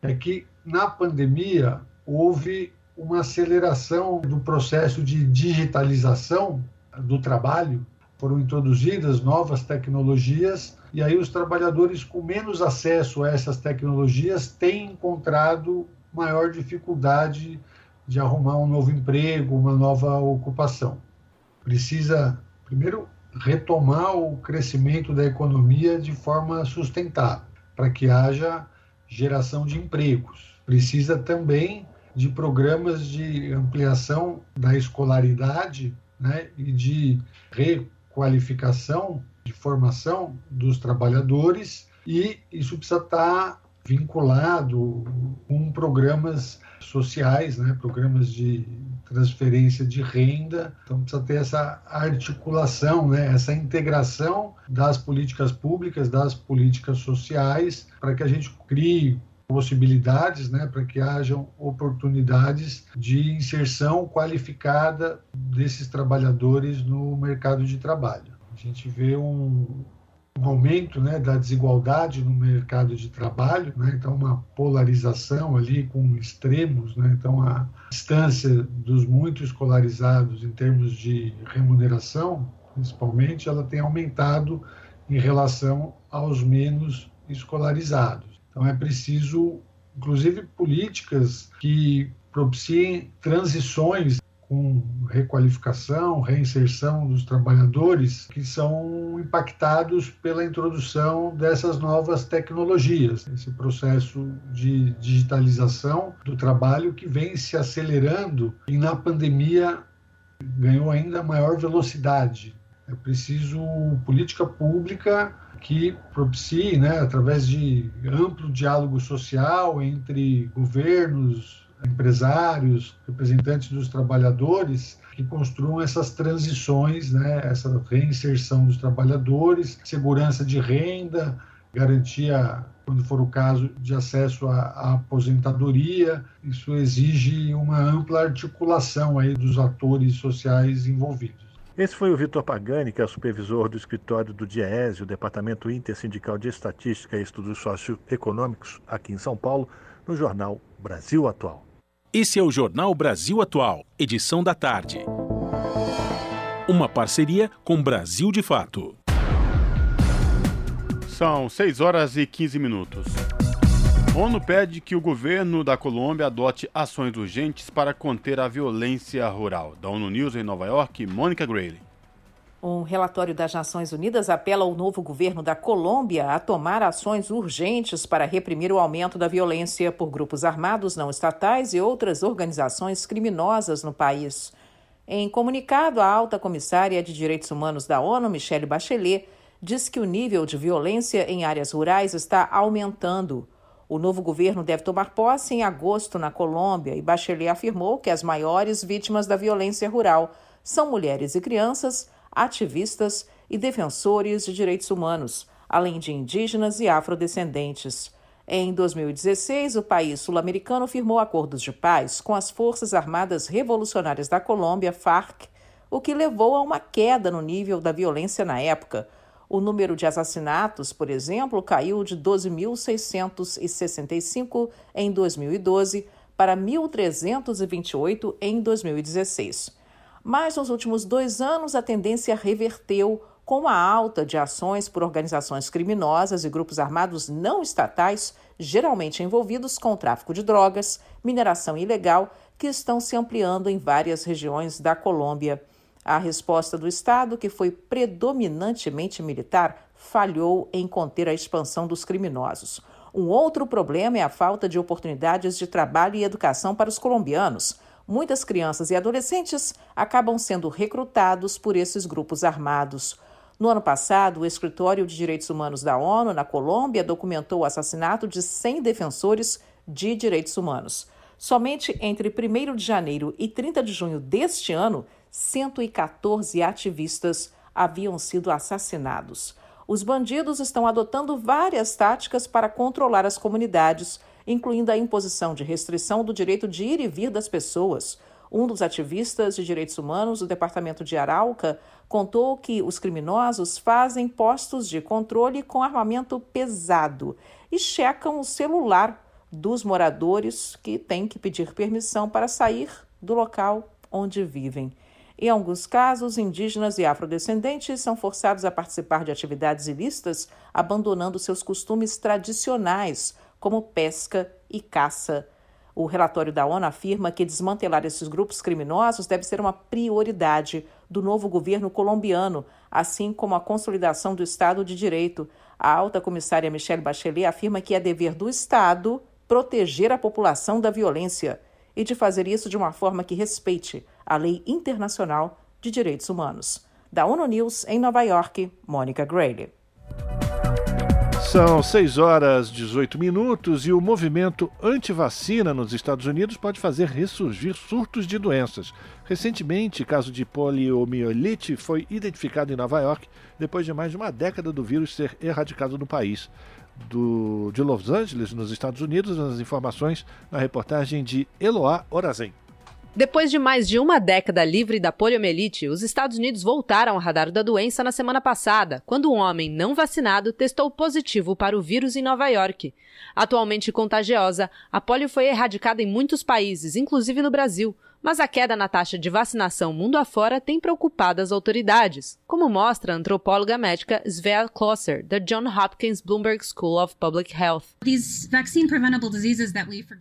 é que na pandemia houve uma aceleração do processo de digitalização do trabalho, foram introduzidas novas tecnologias e aí os trabalhadores com menos acesso a essas tecnologias têm encontrado maior dificuldade de arrumar um novo emprego, uma nova ocupação. Precisa, primeiro, retomar o crescimento da economia de forma sustentável, para que haja geração de empregos. Precisa também de programas de ampliação da escolaridade né, e de requalificação, de formação dos trabalhadores, e isso precisa estar vinculado com programas sociais, né, programas de transferência de renda. Então precisa ter essa articulação, né, essa integração das políticas públicas, das políticas sociais, para que a gente crie possibilidades né, para que hajam oportunidades de inserção qualificada desses trabalhadores no mercado de trabalho. A gente vê um, um aumento né, da desigualdade no mercado de trabalho, né, então uma polarização ali com extremos, né, então a distância dos muito escolarizados em termos de remuneração, principalmente, ela tem aumentado em relação aos menos escolarizados. Então é preciso, inclusive, políticas que propiciem transições com requalificação, reinserção dos trabalhadores que são impactados pela introdução dessas novas tecnologias, esse processo de digitalização do trabalho que vem se acelerando e na pandemia ganhou ainda maior velocidade. É preciso política pública que propicie, né, através de amplo diálogo social entre governos, empresários, representantes dos trabalhadores, que construam essas transições, né, essa reinserção dos trabalhadores, segurança de renda, garantia, quando for o caso, de acesso à, à aposentadoria. Isso exige uma ampla articulação aí dos atores sociais envolvidos. Esse foi o Vitor Pagani, que é supervisor do escritório do DIEESE, o Departamento Intersindical de Estatística e Estudos Socioeconômicos, aqui em São Paulo, no jornal Brasil Atual. Esse é o Jornal Brasil Atual, edição da tarde. Uma parceria com Brasil de Fato. São 6 horas e 15 minutos. ONU pede que o governo da Colômbia adote ações urgentes para conter a violência rural. Da ONU News em Nova York, Mônica Grayley. Um relatório das Nações Unidas apela ao novo governo da Colômbia a tomar ações urgentes para reprimir o aumento da violência por grupos armados não estatais e outras organizações criminosas no país. Em comunicado, a alta comissária de Direitos Humanos da ONU, Michelle Bachelet, diz que o nível de violência em áreas rurais está aumentando. O novo governo deve tomar posse em agosto na Colômbia e Bachelet afirmou que as maiores vítimas da violência rural são mulheres e crianças ativistas e defensores de direitos humanos, além de indígenas e afrodescendentes. Em 2016, o país sul-americano firmou acordos de paz com as Forças Armadas Revolucionárias da Colômbia, FARC, o que levou a uma queda no nível da violência na época. O número de assassinatos, por exemplo, caiu de 12.665 em 2012 para 1.328 em 2016. Mas nos últimos dois anos, a tendência reverteu com a alta de ações por organizações criminosas e grupos armados não estatais, geralmente envolvidos com o tráfico de drogas, mineração ilegal, que estão se ampliando em várias regiões da Colômbia. A resposta do Estado, que foi predominantemente militar, falhou em conter a expansão dos criminosos. Um outro problema é a falta de oportunidades de trabalho e educação para os colombianos muitas crianças e adolescentes acabam sendo recrutados por esses grupos armados. No ano passado, o Escritório de Direitos Humanos da ONU, na Colômbia, documentou o assassinato de 100 defensores de direitos humanos. Somente entre 1 de janeiro e 30 de junho deste ano, 114 ativistas haviam sido assassinados. Os bandidos estão adotando várias táticas para controlar as comunidades incluindo a imposição de restrição do direito de ir e vir das pessoas. Um dos ativistas de direitos humanos do departamento de Arauca contou que os criminosos fazem postos de controle com armamento pesado e checam o celular dos moradores que têm que pedir permissão para sair do local onde vivem. Em alguns casos, indígenas e afrodescendentes são forçados a participar de atividades ilícitas, abandonando seus costumes tradicionais, como pesca e caça. O relatório da ONU afirma que desmantelar esses grupos criminosos deve ser uma prioridade do novo governo colombiano, assim como a consolidação do Estado de Direito. A alta comissária Michelle Bachelet afirma que é dever do Estado proteger a população da violência e de fazer isso de uma forma que respeite a lei internacional de direitos humanos. Da ONU News, em Nova York, Mônica Grayley. São 6 horas 18 minutos e o movimento anti-vacina nos Estados Unidos pode fazer ressurgir surtos de doenças. Recentemente, caso de poliomielite foi identificado em Nova York depois de mais de uma década do vírus ser erradicado no país. Do, de Los Angeles, nos Estados Unidos, as informações na reportagem de Eloá Orazen. Depois de mais de uma década livre da poliomielite, os Estados Unidos voltaram ao radar da doença na semana passada, quando um homem não vacinado testou positivo para o vírus em Nova York. Atualmente contagiosa, a polio foi erradicada em muitos países, inclusive no Brasil, mas a queda na taxa de vacinação mundo afora tem preocupado as autoridades, como mostra a antropóloga médica Svea Klosser, da John Hopkins Bloomberg School of Public Health.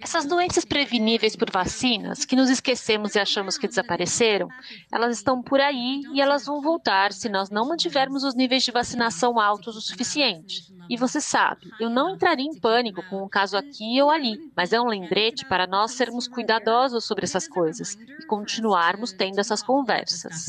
Essas doenças preveníveis por vacinas, que nos esquecemos e achamos que desapareceram, elas estão por aí e elas vão voltar se nós não mantivermos os níveis de vacinação altos o suficiente. E você sabe, eu não entraria em pânico com um caso aqui ou ali, mas é um lembrete para nós sermos cuidadosos sobre essas coisas e continuarmos tendo essas conversas.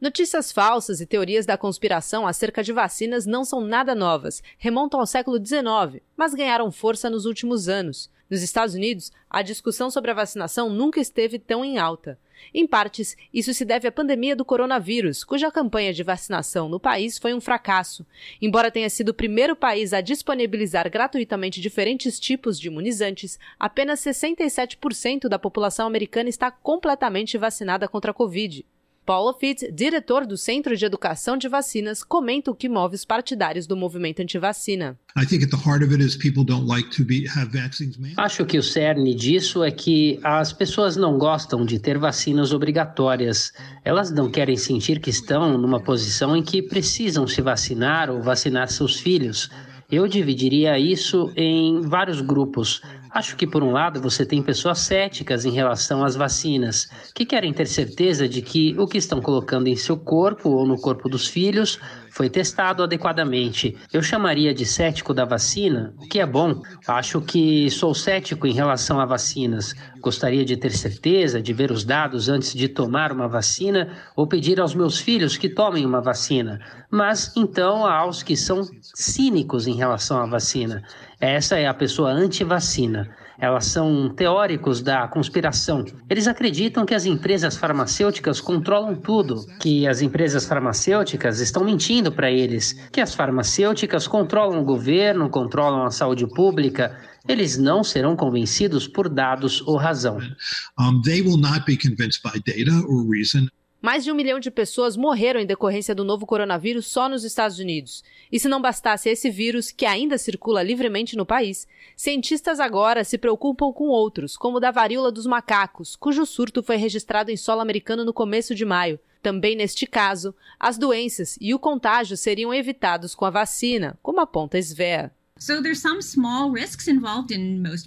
Notícias falsas e teorias da conspiração acerca de vacinas não são nada novas, remontam ao século XIX, mas ganharam força nos últimos anos. Nos Estados Unidos, a discussão sobre a vacinação nunca esteve tão em alta. Em partes, isso se deve à pandemia do coronavírus, cuja campanha de vacinação no país foi um fracasso. Embora tenha sido o primeiro país a disponibilizar gratuitamente diferentes tipos de imunizantes, apenas 67% da população americana está completamente vacinada contra a Covid. Paulo Fitz, diretor do Centro de Educação de Vacinas, comenta o que move os partidários do movimento antivacina. Acho que o cerne disso é que as pessoas não gostam de ter vacinas obrigatórias. Elas não querem sentir que estão numa posição em que precisam se vacinar ou vacinar seus filhos. Eu dividiria isso em vários grupos. Acho que, por um lado, você tem pessoas céticas em relação às vacinas, que querem ter certeza de que o que estão colocando em seu corpo ou no corpo dos filhos foi testado adequadamente. Eu chamaria de cético da vacina, o que é bom. Acho que sou cético em relação a vacinas. Gostaria de ter certeza de ver os dados antes de tomar uma vacina ou pedir aos meus filhos que tomem uma vacina. Mas então há os que são cínicos em relação à vacina. Essa é a pessoa anti-vacina. Elas são teóricos da conspiração. Eles acreditam que as empresas farmacêuticas controlam tudo, que as empresas farmacêuticas estão mentindo para eles, que as farmacêuticas controlam o governo, controlam a saúde pública. Eles não serão convencidos por dados ou razão. Mais de um milhão de pessoas morreram em decorrência do novo coronavírus só nos Estados Unidos. E se não bastasse esse vírus, que ainda circula livremente no país, cientistas agora se preocupam com outros, como o da varíola dos macacos, cujo surto foi registrado em solo americano no começo de maio. Também neste caso, as doenças e o contágio seriam evitados com a vacina, como aponta Svea.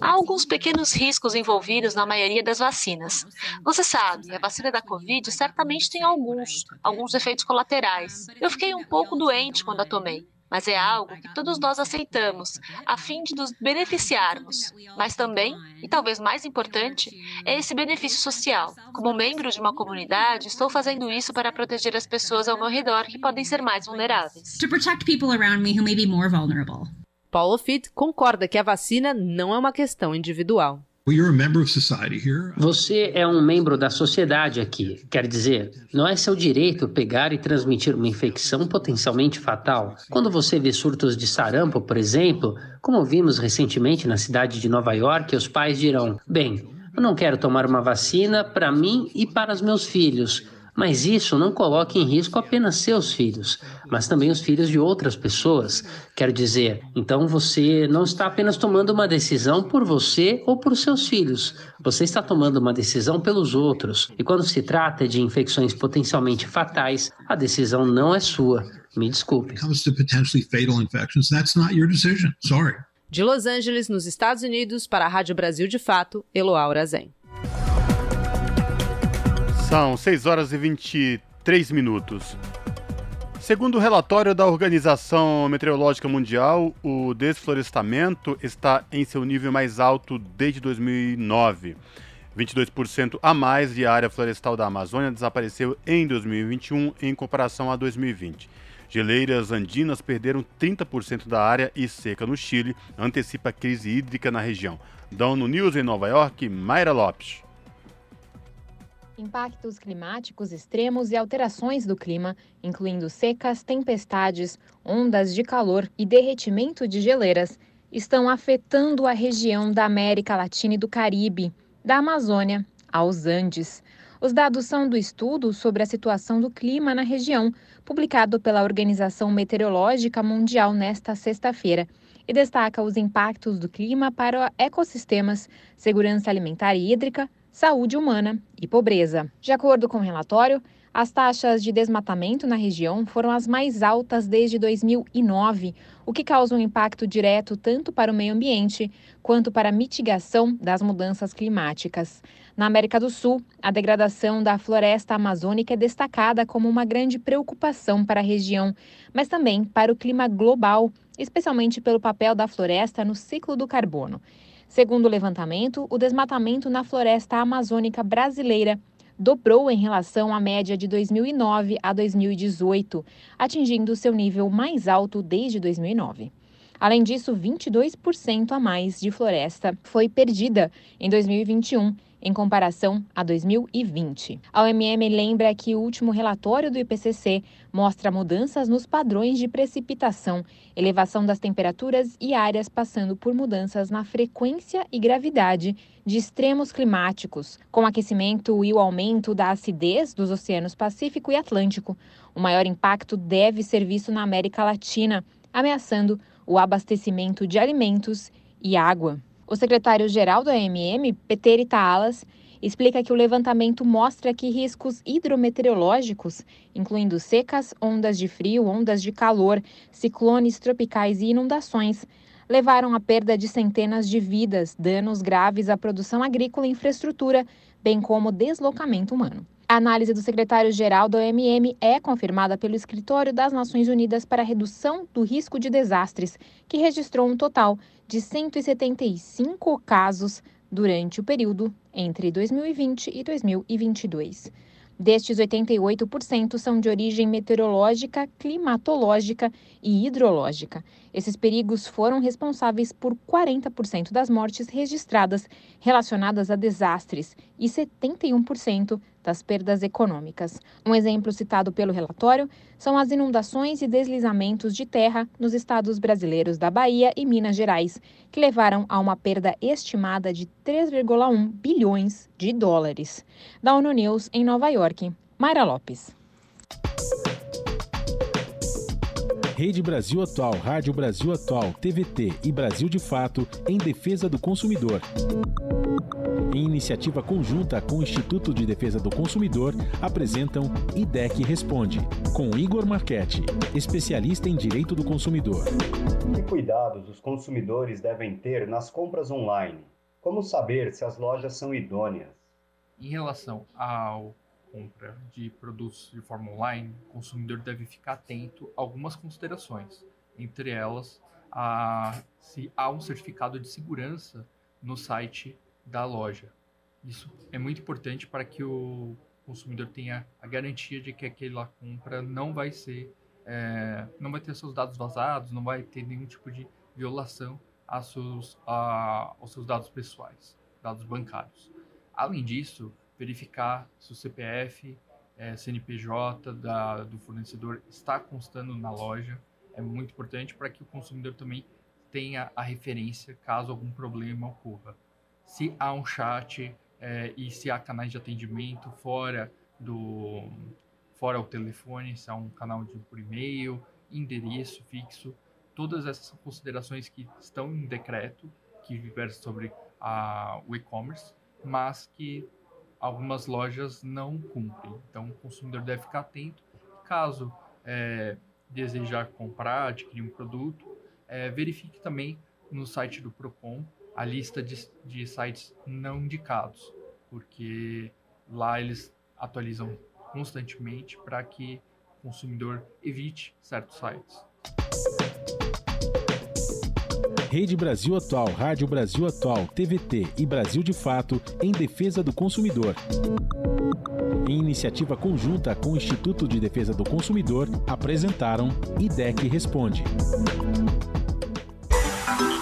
Há alguns pequenos riscos envolvidos na maioria das vacinas. Você sabe, a vacina da Covid certamente tem alguns, alguns efeitos colaterais. Eu fiquei um pouco doente quando a tomei, mas é algo que todos nós aceitamos, a fim de nos beneficiarmos. Mas também, e talvez mais importante, é esse benefício social. Como membro de uma comunidade, estou fazendo isso para proteger as pessoas ao meu redor que podem ser mais vulneráveis. To protect people around me who may be more vulnerable. Paulo Fitt concorda que a vacina não é uma questão individual. Você é um membro da sociedade aqui. Quer dizer, não é seu direito pegar e transmitir uma infecção potencialmente fatal. Quando você vê surtos de sarampo, por exemplo, como vimos recentemente na cidade de Nova York, os pais dirão: bem, eu não quero tomar uma vacina para mim e para os meus filhos. Mas isso não coloca em risco apenas seus filhos, mas também os filhos de outras pessoas. Quero dizer, então você não está apenas tomando uma decisão por você ou por seus filhos, você está tomando uma decisão pelos outros. E quando se trata de infecções potencialmente fatais, a decisão não é sua. Me desculpe. De Los Angeles, nos Estados Unidos, para a Rádio Brasil de Fato, Eloá Urazen. São 6 horas e 23 minutos. Segundo o relatório da Organização Meteorológica Mundial, o desflorestamento está em seu nível mais alto desde 2009. 22% a mais de área florestal da Amazônia desapareceu em 2021 em comparação a 2020. Geleiras andinas perderam 30% da área e seca no Chile antecipa crise hídrica na região. Dono News em Nova York, Mayra Lopes. Impactos climáticos extremos e alterações do clima, incluindo secas, tempestades, ondas de calor e derretimento de geleiras, estão afetando a região da América Latina e do Caribe, da Amazônia aos Andes. Os dados são do estudo sobre a situação do clima na região, publicado pela Organização Meteorológica Mundial nesta sexta-feira, e destaca os impactos do clima para ecossistemas, segurança alimentar e hídrica, saúde humana e pobreza. De acordo com o relatório, as taxas de desmatamento na região foram as mais altas desde 2009, o que causa um impacto direto tanto para o meio ambiente quanto para a mitigação das mudanças climáticas. Na América do Sul, a degradação da floresta amazônica é destacada como uma grande preocupação para a região, mas também para o clima global, especialmente pelo papel da floresta no ciclo do carbono. Segundo o levantamento, o desmatamento na floresta amazônica brasileira dobrou em relação à média de 2009 a 2018, atingindo seu nível mais alto desde 2009. Além disso, 22% a mais de floresta foi perdida em 2021 em comparação a 2020. A OMM lembra que o último relatório do IPCC mostra mudanças nos padrões de precipitação, elevação das temperaturas e áreas passando por mudanças na frequência e gravidade de extremos climáticos, com aquecimento e o aumento da acidez dos oceanos Pacífico e Atlântico. O maior impacto deve ser visto na América Latina, ameaçando o abastecimento de alimentos e água. O secretário-geral do AMM, Peter Taalas, explica que o levantamento mostra que riscos hidrometeorológicos, incluindo secas, ondas de frio, ondas de calor, ciclones tropicais e inundações, levaram à perda de centenas de vidas, danos graves à produção agrícola e infraestrutura, bem como deslocamento humano. A análise do secretário-geral da OMM é confirmada pelo Escritório das Nações Unidas para a Redução do Risco de Desastres, que registrou um total de 175 casos durante o período entre 2020 e 2022. Destes, 88% são de origem meteorológica, climatológica e hidrológica. Esses perigos foram responsáveis por 40% das mortes registradas relacionadas a desastres e 71% das perdas econômicas. Um exemplo citado pelo relatório são as inundações e deslizamentos de terra nos estados brasileiros da Bahia e Minas Gerais, que levaram a uma perda estimada de 3,1 bilhões de dólares. Da ONU News, em Nova York, Mayra Lopes. Rede Brasil Atual, Rádio Brasil Atual, TVT e Brasil de Fato em defesa do consumidor. Em iniciativa conjunta com o Instituto de Defesa do Consumidor, apresentam IDEC Responde, com Igor Marchetti, especialista em direito do consumidor. Que cuidados os consumidores devem ter nas compras online? Como saber se as lojas são idôneas? Em relação ao compra de produtos de forma online, o consumidor deve ficar atento a algumas considerações, entre elas a, se há um certificado de segurança no site da loja. Isso é muito importante para que o consumidor tenha a garantia de que aquela compra não vai ser, é, não vai ter seus dados vazados, não vai ter nenhum tipo de violação seus, a, aos seus dados pessoais, dados bancários. Além disso, verificar se o CPF, é, CNPJ da, do fornecedor está constando na loja. É muito importante para que o consumidor também tenha a referência caso algum problema ocorra. Se há um chat é, e se há canais de atendimento fora do fora o telefone, se há um canal de por e-mail, endereço fixo, todas essas considerações que estão em decreto que versa sobre a, o e-commerce, mas que algumas lojas não cumprem. Então, o consumidor deve ficar atento. Caso é, desejar comprar, adquirir um produto, é, verifique também no site do Procon a lista de, de sites não indicados, porque lá eles atualizam constantemente para que o consumidor evite certos sites. Rede Brasil Atual, Rádio Brasil Atual, TVT e Brasil de Fato em defesa do consumidor. Em iniciativa conjunta com o Instituto de Defesa do Consumidor, apresentaram IDEC Responde.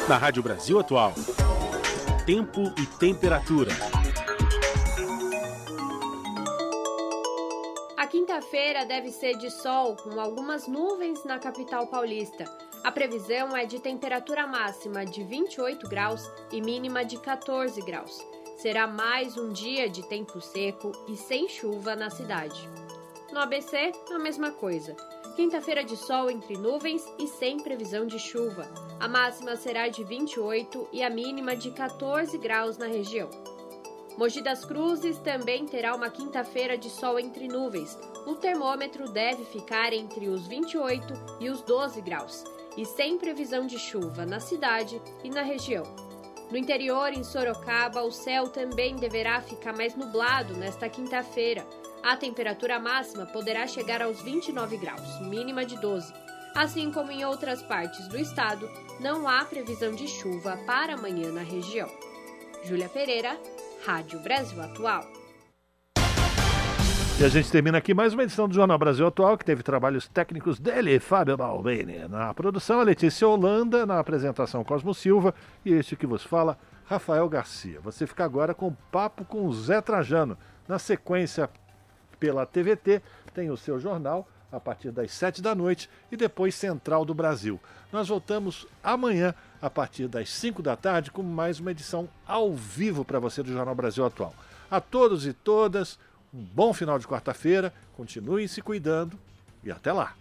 Na Rádio Brasil Atual, tempo e temperatura. A quinta-feira deve ser de sol com algumas nuvens na capital paulista. A previsão é de temperatura máxima de 28 graus e mínima de 14 graus. Será mais um dia de tempo seco e sem chuva na cidade. No ABC, a mesma coisa. Quinta-feira de sol entre nuvens e sem previsão de chuva. A máxima será de 28 e a mínima de 14 graus na região. Mogi das Cruzes também terá uma quinta-feira de sol entre nuvens. O termômetro deve ficar entre os 28 e os 12 graus e sem previsão de chuva na cidade e na região. No interior, em Sorocaba, o céu também deverá ficar mais nublado nesta quinta-feira. A temperatura máxima poderá chegar aos 29 graus, mínima de 12. Assim como em outras partes do estado, não há previsão de chuva para amanhã na região. Júlia Pereira, Rádio Brasil Atual. E a gente termina aqui mais uma edição do Jornal Brasil Atual, que teve trabalhos técnicos dele, Fábio Balbini. Na produção, a Letícia Holanda, na apresentação, Cosmo Silva, e este que vos fala, Rafael Garcia. Você fica agora com papo com o Zé Trajano. Na sequência, pela TVT, tem o seu jornal, a partir das sete da noite, e depois Central do Brasil. Nós voltamos amanhã, a partir das cinco da tarde, com mais uma edição ao vivo para você do Jornal Brasil Atual. A todos e todas, um bom final de quarta-feira, continuem se cuidando e até lá!